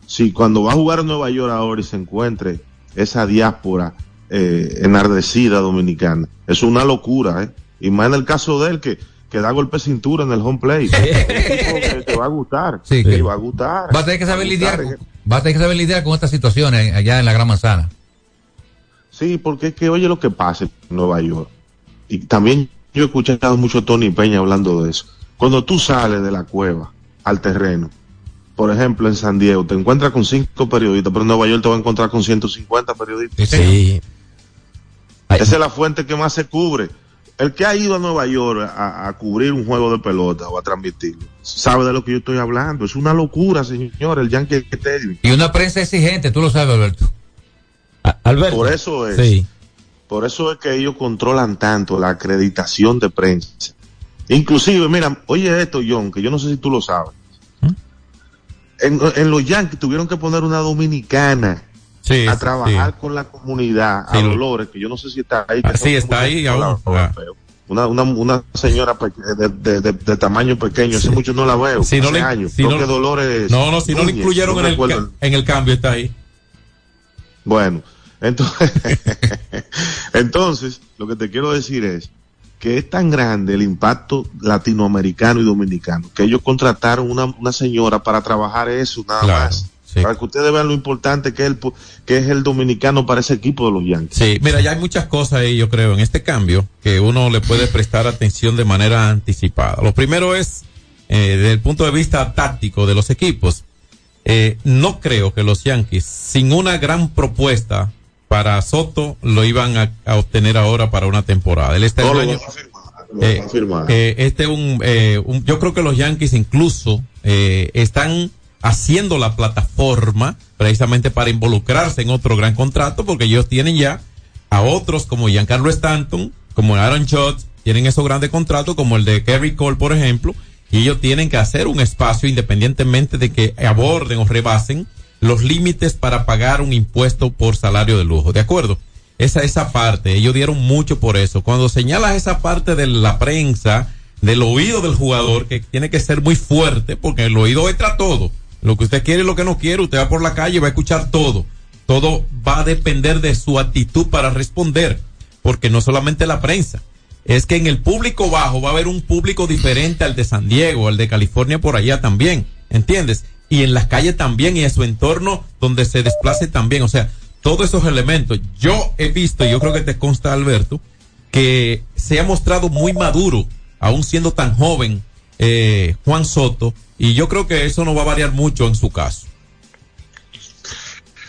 Si cuando va a jugar en Nueva York ahora y se encuentre esa diáspora eh, enardecida dominicana, es una locura, ¿eh? Y más en el caso de él que, que da golpe de cintura en el home play. Que te va a gustar. Sí, te que- va a gustar. Va a tener que saber Va lidiar, va a tener que saber lidiar con estas situaciones allá en la Gran Manzana. Sí, porque es que oye lo que pasa en Nueva York. Y también yo he escuchado mucho a Tony Peña hablando de eso. Cuando tú sales de la cueva al terreno, por ejemplo en San Diego, te encuentras con cinco periodistas, pero en Nueva York te vas a encontrar con 150 periodistas. Sí. Esa es la fuente que más se cubre. El que ha ido a Nueva York a, a cubrir un juego de pelota o a transmitirlo, sabe de lo que yo estoy hablando. Es una locura, señor, el Yankee Stadium. Y una prensa exigente, tú lo sabes, Alberto. Alberto. Por eso es. Sí. Por eso es que ellos controlan tanto la acreditación de prensa. Inclusive, mira, oye esto, John, que yo no sé si tú lo sabes. En, en los Yankees tuvieron que poner una dominicana Sí, a trabajar sí. con la comunidad, a lo- Dolores, que yo no sé si está ahí. que Ah, sí, está ahí aún. Ah. Una, una, una señora pe- de, de- de- de tamaño pequeño, hace mucho no la veo. Si no le, años. si Creo no- que Dolores. no, no, si no le incluyeron no en, el, en el cambio, está ahí. Bueno, entonces, entonces, lo que te quiero decir es que es tan grande el impacto latinoamericano y dominicano que ellos contrataron una, una señora para trabajar eso nada Claro, más. Para que ustedes vean lo importante que es, el, pu- que es el dominicano para ese equipo de los Yankees. Sí, mira, ya hay muchas cosas ahí, yo creo, en este cambio que uno le puede prestar atención de manera anticipada. Lo primero es, eh, desde el punto de vista táctico de los equipos, eh, no creo que los Yankees, sin una gran propuesta para Soto, lo iban a, a obtener ahora para una temporada. Él está No, el lo dueño- van a firmar, lo eh, eh, este un, eh, un- yo creo que los Yankees incluso eh, están haciendo la plataforma precisamente para involucrarse en otro gran contrato porque ellos tienen ya a otros como Giancarlo Stanton, como Aaron Judge, tienen esos grandes contratos como el de Kerry Cole, por ejemplo, y ellos tienen que hacer un espacio independientemente de que aborden o rebasen los límites para pagar un impuesto por salario de lujo, ¿de acuerdo? Esa, esa parte, ellos dieron mucho por eso. Cuando señalas esa parte de la prensa, del oído del jugador, que tiene que ser muy fuerte, porque el oído entra todo. Lo que usted quiere y lo que no quiere, usted va por la calle y va a escuchar todo. Todo va a depender de su actitud para responder, porque no solamente la prensa. Es que en el público bajo va a haber un público diferente al de San Diego, al de California por allá también, ¿entiendes? Y en las calles también y en su entorno donde se desplace también, o sea, todos esos elementos. Yo he visto, y yo creo que te consta Alberto, que se ha mostrado muy maduro, aún siendo tan joven, eh, Juan Soto, y yo creo que eso no va a variar mucho en su caso.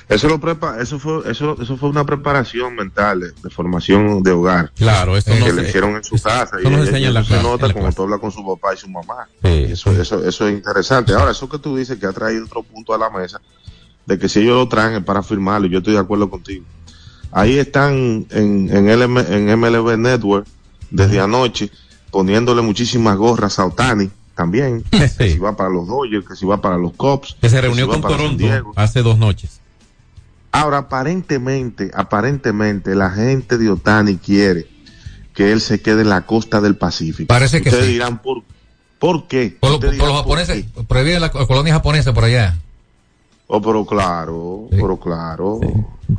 Eso lo prepa eso fue eso eso fue una preparación mental de, de formación de hogar. Claro, eso que no le se- hicieron en su eso- casa eso y no se en la clase, nota clase. tú hablas con su papá y su mamá. eso eso eso es interesante. Ahora, eso que tú dices que ha traído otro punto a la mesa de que si ellos lo traen es para firmarlo, yo estoy de acuerdo contigo. Ahí están en en, LM en MLB Network desde anoche poniéndole muchísimas gorras a Otani también, que si va para los Dodgers, que si va para los Cubs, Que se reunió con Toronto hace dos noches. Ahora, aparentemente, aparentemente, la gente de Otani quiere que él se quede en la costa del Pacífico. Parece que Ustedes sí. dirán, ¿por, ¿por qué? Por, por los ¿por japoneses, prohíben la co- colonia japonesa por allá. Oh, pero claro, pero claro.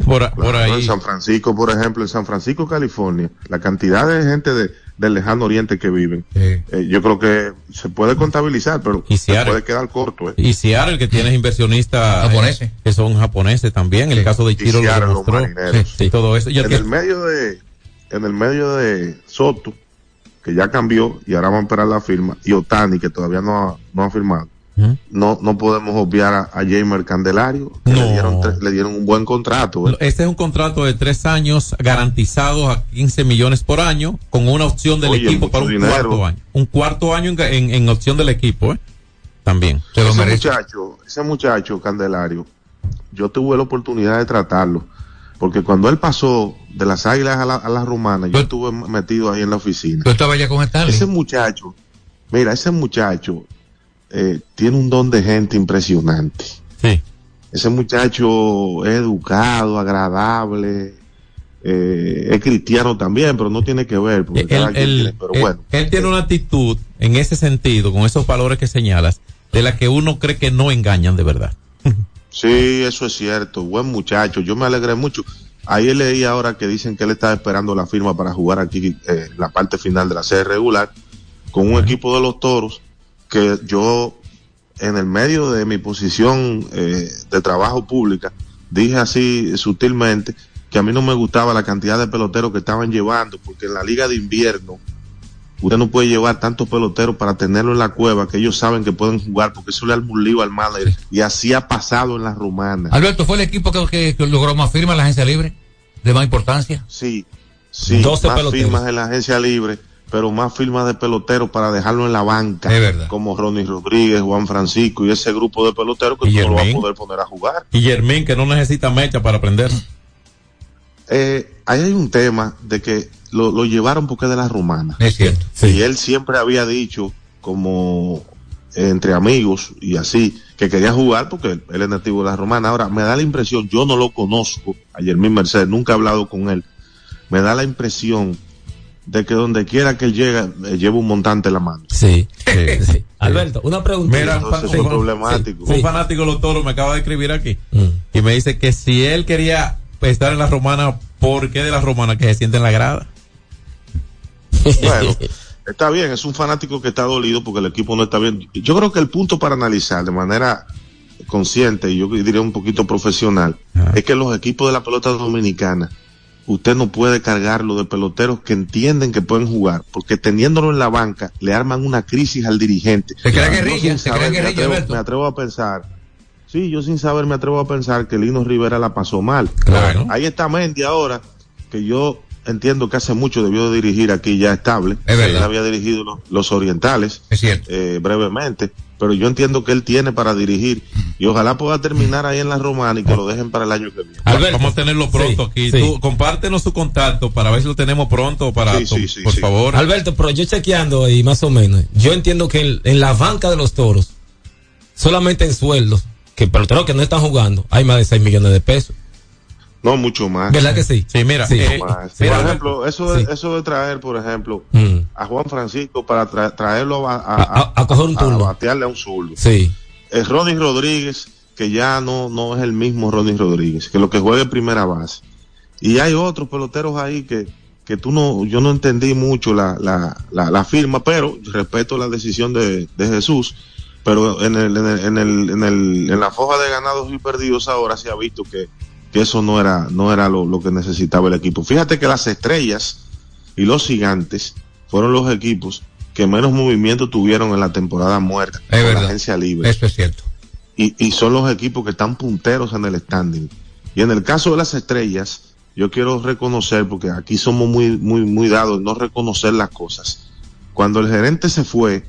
Por, Claro, ahí. En San Francisco, por ejemplo, en San Francisco, California, la cantidad de gente de, del lejano oriente que viven, eh, yo creo que se puede contabilizar, pero se puede quedar corto. ¿eh? Y Seattle, que tienes inversionistas Japoneses. eh, que son japoneses también. El caso de Y Chiro lo Seattle, demostró. Sí, todo eso. En que- el medio de en el medio de Soto que ya cambió y ahora van a esperar la firma y Otani que todavía no ha, no ha firmado no no podemos obviar a, a Jamer Candelario que le, dieron tres- le dieron un buen contrato. Este es un contrato de tres años garantizados a 15 millones por año con una opción del Oye, equipo para un dinero. cuarto año. Un cuarto año en, en- en opción del equipo, ¿eh? También. ese muchacho ese muchacho Candelario yo tuve la oportunidad de tratarlo porque cuando él pasó de las águilas a la, a las rumanas yo estuve metido ahí en la oficina con Stanley. Ese muchacho, mira, ese muchacho eh, tiene un don de gente impresionante. Sí. Ese muchacho es educado, agradable, eh, es cristiano también, pero no tiene que ver. Porque cada Él, quien él- tiene- pero él- bueno, él tiene una actitud en ese sentido, con esos valores que señalas, de la que uno cree que no engañan de verdad. sí, eso es cierto. Buen muchacho. Yo me alegré mucho. Ahí leí ahora que dicen que él estaba esperando la firma para jugar aquí eh, la parte final de la serie regular con un equipo de los toros que yo en el medio de mi posición eh, de trabajo pública dije así sutilmente que a mí no me gustaba la cantidad de peloteros que estaban llevando porque en la liga de invierno usted no puede llevar tantos peloteros para tenerlo en la cueva que ellos saben que pueden jugar porque eso le arma un lío al y así ha pasado en la romana Alberto, ¿fue el equipo que logró más firmas en la agencia libre? ¿De más importancia? Sí, sí, 12 más peloteros. firmas en la agencia libre, pero más firmas de peloteros para dejarlo en la banca. Es verdad. Como Ronnie Rodríguez, Juan Francisco y ese grupo de peloteros que tú no lo vas a poder poner a jugar. Y Germín, que no necesita mecha para aprender. Eh, ahí hay un tema de que lo, lo llevaron porque es de la romana. Es cierto. Y él siempre había dicho, como entre amigos y así, que quería jugar porque él, él es nativo de la romana. Ahora, me da la impresión, yo no lo conozco, a Germín Mercedes, nunca he hablado con él. Me da la impresión de que donde quiera que él llega, eh, lleva un montante en la mano. Sí. sí. Alberto, una pregunta. Mira, un, Entonces, un- problemático. sí, un fanático de los toros me acaba de escribir aquí Mm. y me dice que si él quería estar en la romana, ¿por qué de la romana que se siente en la grada? Bueno, está bien, es un fanático que está dolido porque el equipo no está bien. Yo creo que el punto para analizar de manera consciente y yo diría un poquito profesional es que los equipos de la pelota dominicana usted no puede cargarlo de peloteros que entienden que pueden jugar porque teniéndolo en la banca le arman una crisis al dirigente. Se crea guerrilla, se crea me atrevo- Alberto. me atrevo a pensar Sí, yo sin saber me atrevo a pensar que Lino Rivera la pasó mal. Claro. Ahí está Mendy ahora, que yo entiendo que hace mucho debió de dirigir aquí ya estable. Es verdad. Él había dirigido los, los orientales. Es cierto. eh, brevemente. Pero yo entiendo que él tiene para dirigir y ojalá pueda terminar ahí en la romana y que lo dejen para el año que viene. Vamos a tenerlo pronto aquí. sí. Tú, compártenos su contacto para ver si lo tenemos pronto para Sí, tu- sí, sí, por sí. favor. Alberto, pero yo chequeando y más o menos, yo entiendo que en, en la banca de los toros, solamente en sueldos, que peloteros que no están jugando, hay más de 6 millones de pesos. No, mucho más. ¿Verdad que sí? Sí, mira, Sí. eh, Más. Sí, por ejemplo, eso de, Sí. eso de traer, por ejemplo, Mm. a Juan Francisco para tra- traerlo a, a, A- a- a coger un turno. batearle a un zurdo. Sí. Es Ronnie Rodríguez, que ya no, no es el mismo Ronnie Rodríguez, que lo que juega en primera base. Y hay otros peloteros ahí que, que tú no, yo no entendí mucho la, la, la, la firma, pero respeto la decisión de, de Jesús. Pero en el, en el, en el, en el, en la foja de ganados y perdidos ahora se ha visto que, que eso no era, no era lo, lo que necesitaba el equipo. Fíjate que las estrellas y los gigantes fueron los equipos que menos movimiento tuvieron en la temporada muerta Es con la verdad. agencia libre Eso es cierto. y, y son los equipos que están punteros en el standing. Y en el caso de las estrellas, yo quiero reconocer, porque aquí somos muy, muy, muy dados en no reconocer las cosas. Cuando el gerente se fue,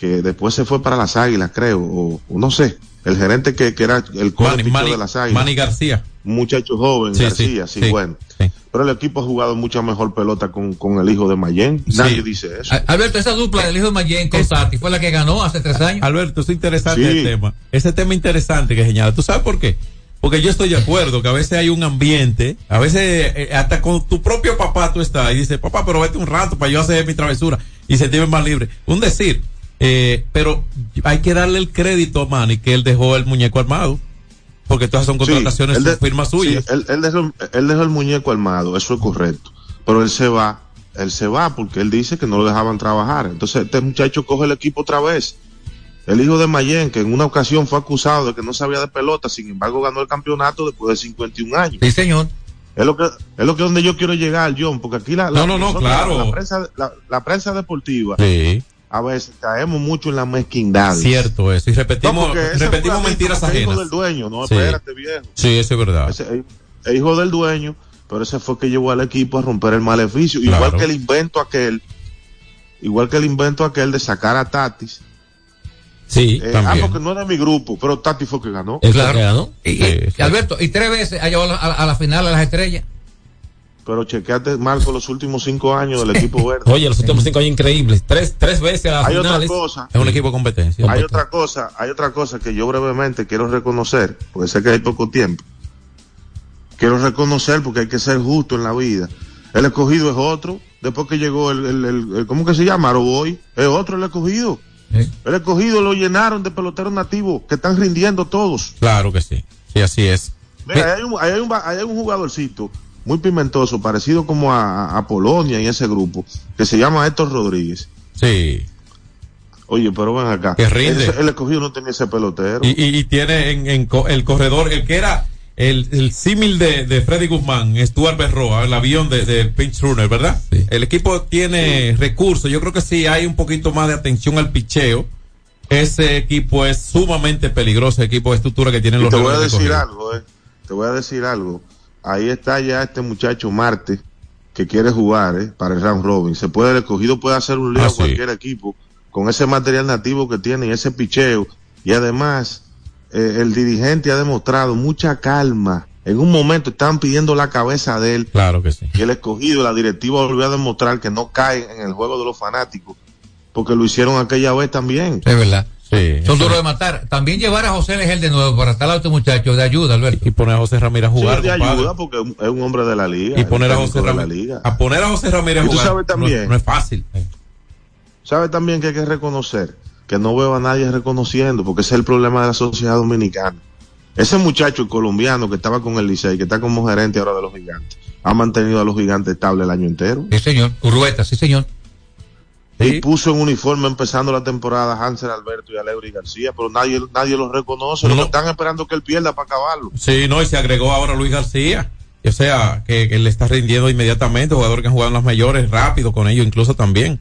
que después se fue para las águilas, creo, o, o no sé, el gerente que, que era el core de las águilas, Manny García. un muchacho joven, Sí, García, sí, sí, sí, bueno. sí. Pero el equipo ha jugado mucha mejor pelota con, con el hijo de Mayen. Sí. Nadie dice eso. Alberto, esa dupla del hijo de Mayen con Tati fue la que ganó hace tres años. Alberto, es interesante Sí. el tema. Ese tema interesante que señala. ¿Tú sabes por qué? Porque yo estoy de acuerdo que a veces hay un ambiente, a veces eh, hasta con tu propio papá tú estás y dices, papá, pero vete un rato para yo hacer mi travesura y sentirme más libre. Un decir, eh, pero hay que darle el crédito a Manny que él dejó el muñeco armado. Porque todas son Sí, contrataciones, son de- firmas sí, suyas. él, él dejó, él dejó el muñeco armado, eso es correcto. Pero él se va, él se va porque él dice que no lo dejaban trabajar. Entonces este muchacho coge el equipo otra vez. El hijo de Mayen, que en una ocasión fue acusado de que no sabía de pelota, sin embargo ganó el campeonato después de 51 años. Sí, señor. Es lo que es lo que donde yo quiero llegar, John, porque aquí la, la- No, no, no, claro. la, prensa, la, la prensa deportiva Sí, a veces caemos mucho en la mezquindad. cierto eso. Y repetimos, No, repetimos mentiras es hijo ajenas. del dueño, no, Sí. espérate, viejo. Sí, eso es verdad. Ese es- hijo del dueño, pero ese fue que llevó al equipo a romper el maleficio. Claro. Igual que el invento aquel, igual que el invento aquel de sacar a Tatis. Sí, Eh, ah, también. porque no era mi grupo, pero Tatis fue que ganó. es Claro. que ganó. Y, Sí. Alberto, y tres veces ha llevado a, la- a la final a las estrellas. Pero chequeate, Marco, los últimos cinco años del equipo verde. Oye, los últimos cinco años increíbles. Tres, tres veces a las hay otra cosa, Es un equipo de competencia. hay otra cosa, hay otra cosa que yo brevemente quiero reconocer, porque sé que hay poco tiempo. quiero reconocer porque hay que ser justo en la vida. El escogido es otro. Después que llegó el, el, el- el- ¿cómo que se llama? Aroboy. Es otro el escogido. El escogido lo llenaron de peloteros nativos que están rindiendo todos. Claro que sí. Sí, así es. Mira, hay, un, hay un, hay un jugadorcito muy pimentoso, parecido como a, a Polonia y ese grupo, que se llama Héctor Rodríguez. Sí. Oye, pero ven acá. Que rinde. Ese- el escogido no tenía ese pelotero. Y, y- y tiene en, en co- el corredor, el que era el, el símil de, de Freddy Guzmán, Stuart Berroa, el avión de, de Pinch Runner, ¿verdad? El equipo tiene recursos. Yo creo que si hay un poquito más de atención al picheo, ese equipo es sumamente peligroso, el equipo de estructura que tienen Y los te voy a decir Corrido. algo, eh. Te voy a decir algo. Ahí está ya este muchacho Marte que quiere jugar, eh, para el round robin. Se puede, el escogido puede hacer un lío Ah, a sí. cualquier equipo con ese material nativo que tiene y ese picheo. Y además, eh, el dirigente ha demostrado mucha calma. En un momento estaban pidiendo la cabeza de él. Claro que sí. Y el escogido, la directiva volvió a demostrar que no caen en el juego de los fanáticos. Porque lo hicieron aquella vez también. Es verdad. Sí. Son duros de matar. También llevar a José Legel de nuevo para estar a este muchacho de ayuda, Alberto. Y poner a José Ramírez a Sí, jugar. de compadre. ayuda porque es un- hombre de la liga. y poner a José Ramírez. A poner a José Ramírez a jugar. sabes no- también. no es fácil. ¿Sabe también que hay que reconocer? Que no veo a nadie reconociendo, porque ese es el problema de la sociedad dominicana. Ese muchacho colombiano que estaba con el Licey, que está como gerente ahora de los gigantes, ha mantenido a los gigantes estables el año entero. Sí, señor. Urueta, sí, señor. Y puso en uniforme empezando la temporada Hansel Alberto y a Leury García, pero nadie, nadie los reconoce. Lo que están esperando es que él pierda para acabarlo. Sí, no, y se agregó ahora Luis García. O sea, que, que le está rindiendo inmediatamente, jugador que ha jugado en las mayores, rápido con ellos, incluso también.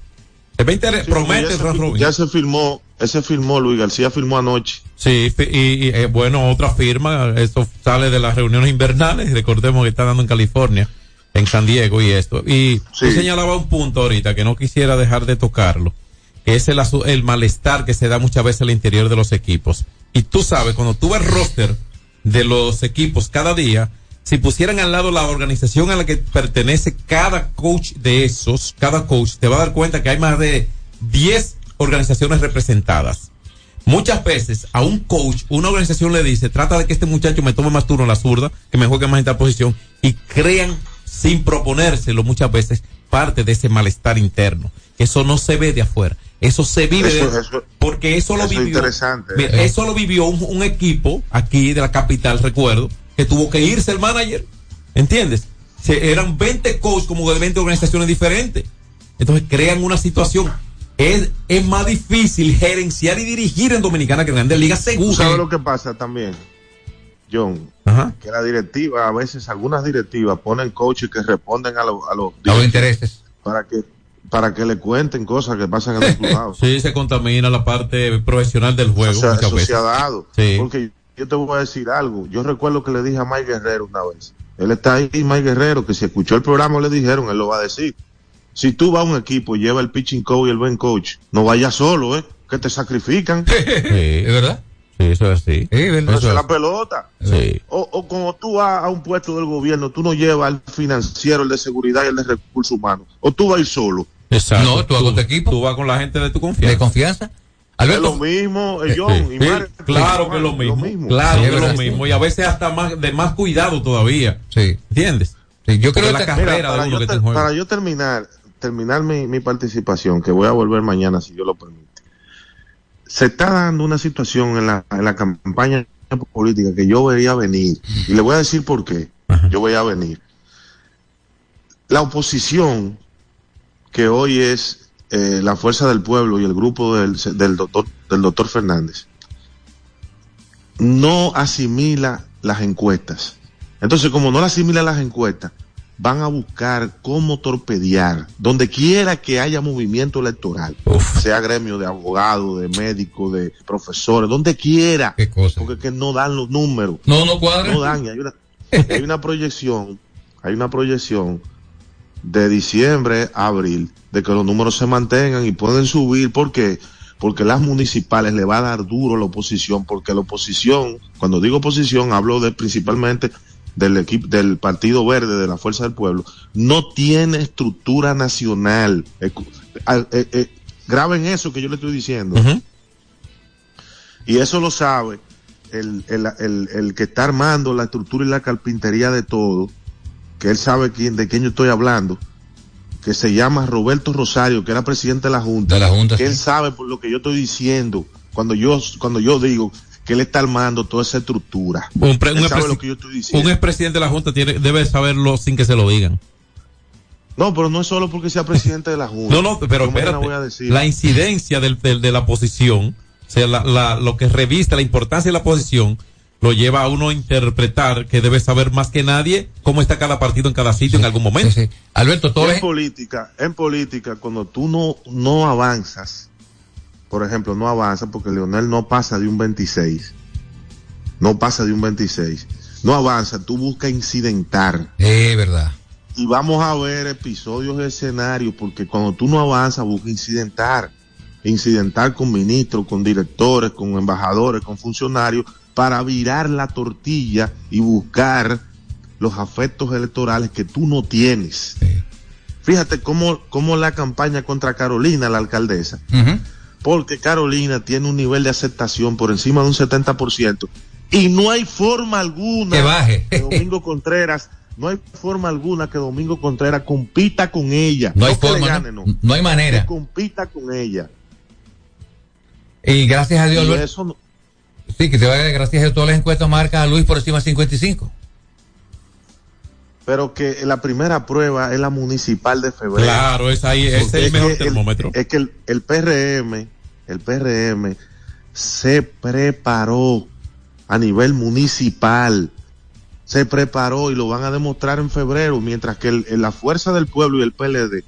Es 20 Sí, promete ya, el se, ya se firmó, ese firmó Luis García, firmó anoche. Sí, y, y, eh, bueno, otra firma, esto sale de las reuniones invernales, recordemos que está dando en California, en San Diego y esto. Y tú señalaba un punto ahorita que no quisiera dejar de tocarlo, que es el, el malestar que se da muchas veces al interior de los equipos. Y tú sabes, cuando tú ves roster de los equipos cada día, si pusieran al lado la organización a la que pertenece cada coach de esos, cada coach, te va a dar cuenta que hay más de 10 organizaciones representadas. Muchas veces a un coach, una organización le dice, trata de que este muchacho me tome más turno en la zurda, que me juegue más en tal posición, y crean sin proponérselo muchas veces parte de ese malestar interno. Eso no se ve de afuera. Eso se vive Eso- de- eso- porque eso lo eso es vivió. interesante. Mira, Eh. Eso lo vivió un, un equipo aquí de la capital, recuerdo, que tuvo que irse el manager. ¿Entiendes? Se- eran 20 coaches como de 20 organizaciones diferentes. Entonces crean una situación. Es, es más difícil gerenciar y dirigir en Dominicana que en Grandes Ligas, ¿Tú seguro. sabes lo que pasa también, John? Ajá. Que la directiva, a veces algunas directivas ponen coaches que responden a, los a los A los intereses. para que para que le cuenten cosas que pasan en el clubhouse. Sí, se contamina la parte profesional del juego O sea, muchas eso veces. se ha dado. Sí. Porque yo te voy a decir algo. Yo recuerdo que le dije a Mike Guerrero una vez. Él está ahí, Mike Guerrero, que si escuchó el programa le dijeron, él lo va a decir. Si tú vas a un equipo y lleva el pitching coach y el buen coach, no vayas solo, ¿eh? Que te sacrifican. ¿Es verdad? Sí, eso es así. Eso Eso es la es- pelota. Sí. O, o como tú vas a un puesto del gobierno, tú no llevas al financiero, el de seguridad y el de recursos humanos. O tú vas a ir solo. Exacto. No, tú vas con tu equipo. Tú vas con la gente de tu confianza. De confianza. Es Alberto, lo mismo, eh, John. Sí. y Sí, Mario, claro que es lo mismo. Claro Sí, que es es lo mismo. Y a veces hasta más de más cuidado todavía. Sí. ¿Entiendes? Sí, yo Porque creo la que carrera Mira, para, de uno yo que te para yo terminar, terminar mi, mi participación, que voy a volver mañana si Dios lo permite. Se está dando una situación en la, en la campaña política que yo veía venir. Y le voy a decir por qué. Yo veía venir. La oposición, que hoy es eh, la fuerza del pueblo y el grupo del, del doctor, del doctor Fernández, no asimila las encuestas. Entonces, como no la asimila las encuestas, van a buscar cómo torpedear, donde quiera que haya movimiento electoral, sea gremio de abogados, de médicos, de profesores, donde quiera, porque que no dan los números. No, no cuadra. No dan, y hay una, hay una proyección, hay una proyección de diciembre a abril, de que los números se mantengan y pueden subir, ¿por qué? Porque las municipales le va a dar duro a la oposición, porque la oposición, cuando digo oposición, hablo de principalmente del equipo del Partido Verde de la Fuerza del Pueblo, no tiene estructura nacional. A- eh, eh, graben eso que yo le estoy diciendo. Y eso lo sabe el, el, el, el que está armando la estructura y la carpintería de todo, que él sabe quién, de quién yo estoy hablando, que se llama Roberto Rosario, que era presidente de la Junta, De la Junta, que sí. él sabe por lo que yo estoy diciendo, cuando yo, cuando yo digo que él está armando toda esa estructura. Un, pre- un Él sabe expresi- lo que yo estoy diciendo. un expresidente de la Junta tiene, debe saberlo sin que se lo digan. No, pero no es solo porque sea presidente de la Junta. No, no, pero espérate. voy a decir. La incidencia del, del- de la posición, o sea, la, la- lo que revista la importancia de la posición, lo lleva a uno a interpretar que debe saber más que nadie cómo está cada partido en cada sitio en algún momento. Alberto, Y en política, en política, cuando tú no, no avanzas, por ejemplo, no avanzas porque Leonel no pasa de un 26, no pasa de un 26, no avanza, tú buscas incidentar. Es verdad. Y vamos a ver episodios de escenario, porque cuando tú no avanzas, busca incidentar. Incidentar con ministros, con directores, con embajadores, con funcionarios, para virar la tortilla y buscar los afectos electorales que tú no tienes. Fíjate cómo, cómo la campaña contra Carolina, la alcaldesa, porque Carolina tiene un nivel de aceptación por encima de un 70%, y no hay forma alguna Que baje. que Domingo Contreras, no hay forma alguna que Domingo Contreras compita con ella. No hay forma, gane, no, no hay manera. Que compita con ella. Y gracias a Dios, Y Alberto. eso no- Sí, que te vaya gracias a Dios, todas las encuestas marcan a Luis por encima de 55. Pero que la primera prueba es la municipal de febrero. Claro, es ahí, es el mejor que termómetro. es que el, el PRM, el PRM se preparó a nivel municipal. Se preparó y lo van a demostrar en febrero, mientras que el- la fuerza del pueblo y el PLD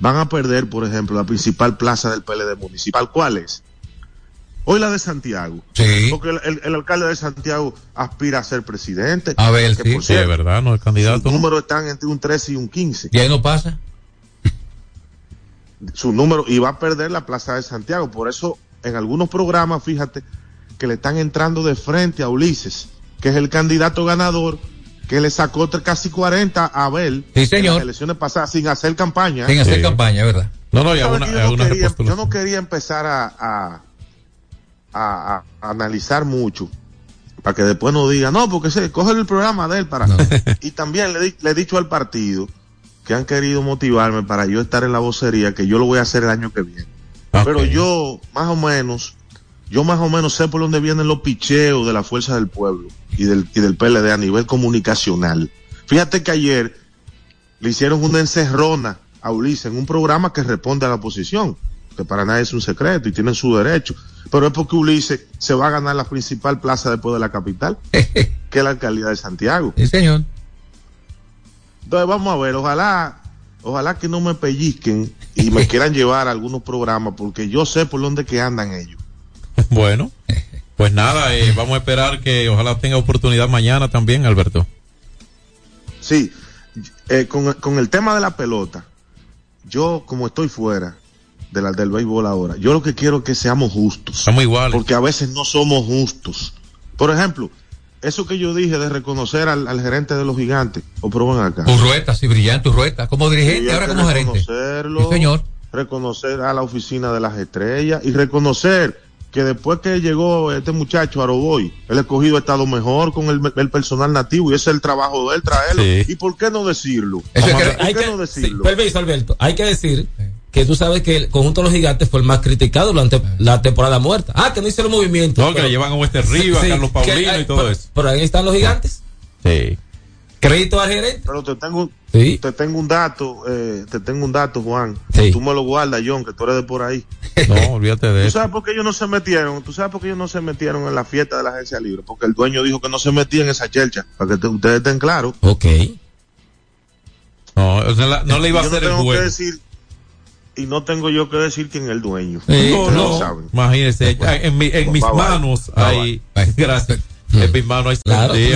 van a perder, por ejemplo, la principal plaza del PLD municipal. ¿Cuál es? Hoy la de Santiago. Sí. Porque el, el- el alcalde de Santiago aspira a ser presidente. A ver, que sí. por Sí, de verdad, no, el candidato. sus números están entre un 13 y un 15. Y ahí no pasa. su número y va a perder la plaza de Santiago. Por eso, en algunos programas, fíjate, que le están entrando de frente a Ulises, que es el candidato ganador, que le sacó casi 40 a Abel Sí, en señor. las elecciones pasadas sin hacer campaña. Sin hacer Sí. campaña, ¿verdad? No, no, y ¿Sabes una, yo, no una quería, yo no quería empezar a, a, a- analizar mucho para que después no diga, no, porque se coge el programa de él para... y también le, le he dicho al partido que han querido motivarme para yo estar en la vocería, que yo lo voy a hacer el año que viene. Pero yo, más o menos, yo más o menos sé por dónde vienen los picheos de la fuerza del pueblo y del, y del PLD a nivel comunicacional. Fíjate que ayer le hicieron una encerrona a Ulises en un programa que responde a la oposición, que para nadie es un secreto y tienen su derecho. Pero es porque Ulises se va a ganar la principal plaza después de la capital, que es la alcaldía de Santiago. Sí, señor. Entonces vamos a ver, ojalá, ojalá que no me pellizquen y me quieran llevar a algunos programas, porque yo sé por dónde que andan ellos. Bueno, pues nada, eh, vamos a esperar que ojalá tenga oportunidad mañana también, Alberto. Sí, eh, con, con el tema de la pelota, yo como estoy fuera de la, del béisbol ahora, yo lo que quiero es que seamos justos. Estamos iguales. Porque a veces no somos justos. Por ejemplo, eso que yo dije de reconocer al, al gerente de los gigantes, o prueben acá. Urrueta, sí, brillante Urrueta. Como dirigente, ahora como gerente. Sí, señor. reconocer a la oficina de las estrellas y reconocer que después que llegó este muchacho Aroboy, el escogido ha estado mejor con el, el personal nativo y ese es el trabajo de él traerlo. Sí. ¿Y por qué no decirlo? Eso es ¿Por que- qué hay que- no sí, decirlo? permiso, Alberto. Hay que decir que tú sabes que el conjunto de los gigantes fue el más criticado durante la temporada muerta. Ah, que no hicieron movimientos. No, que le llevan a Wester Rivas, a Carlos Paulino y todo pero- eso. Pero ahí están los gigantes. Sí. Crédito al gerente. Pero te tengo, Sí. te tengo un dato, eh, te tengo un dato, Juan. Sí. Tú me lo guardas, John, que tú eres de por ahí. No, olvídate de ¿Tú eso. sabes por qué ellos no se metieron? ¿Tú sabes por qué ellos no se metieron en la fiesta de la agencia libre? Porque el dueño dijo que no se metía en esa chelcha, para que te- ustedes estén claros. Ok. No, o sea, la- no le iba a Yo no hacer el tengo que juego. decir, y no tengo yo que decir quién es el dueño. Sí, no, saben. Imagínese, en, mi- en mis manos hay, gracias, en mis manos hay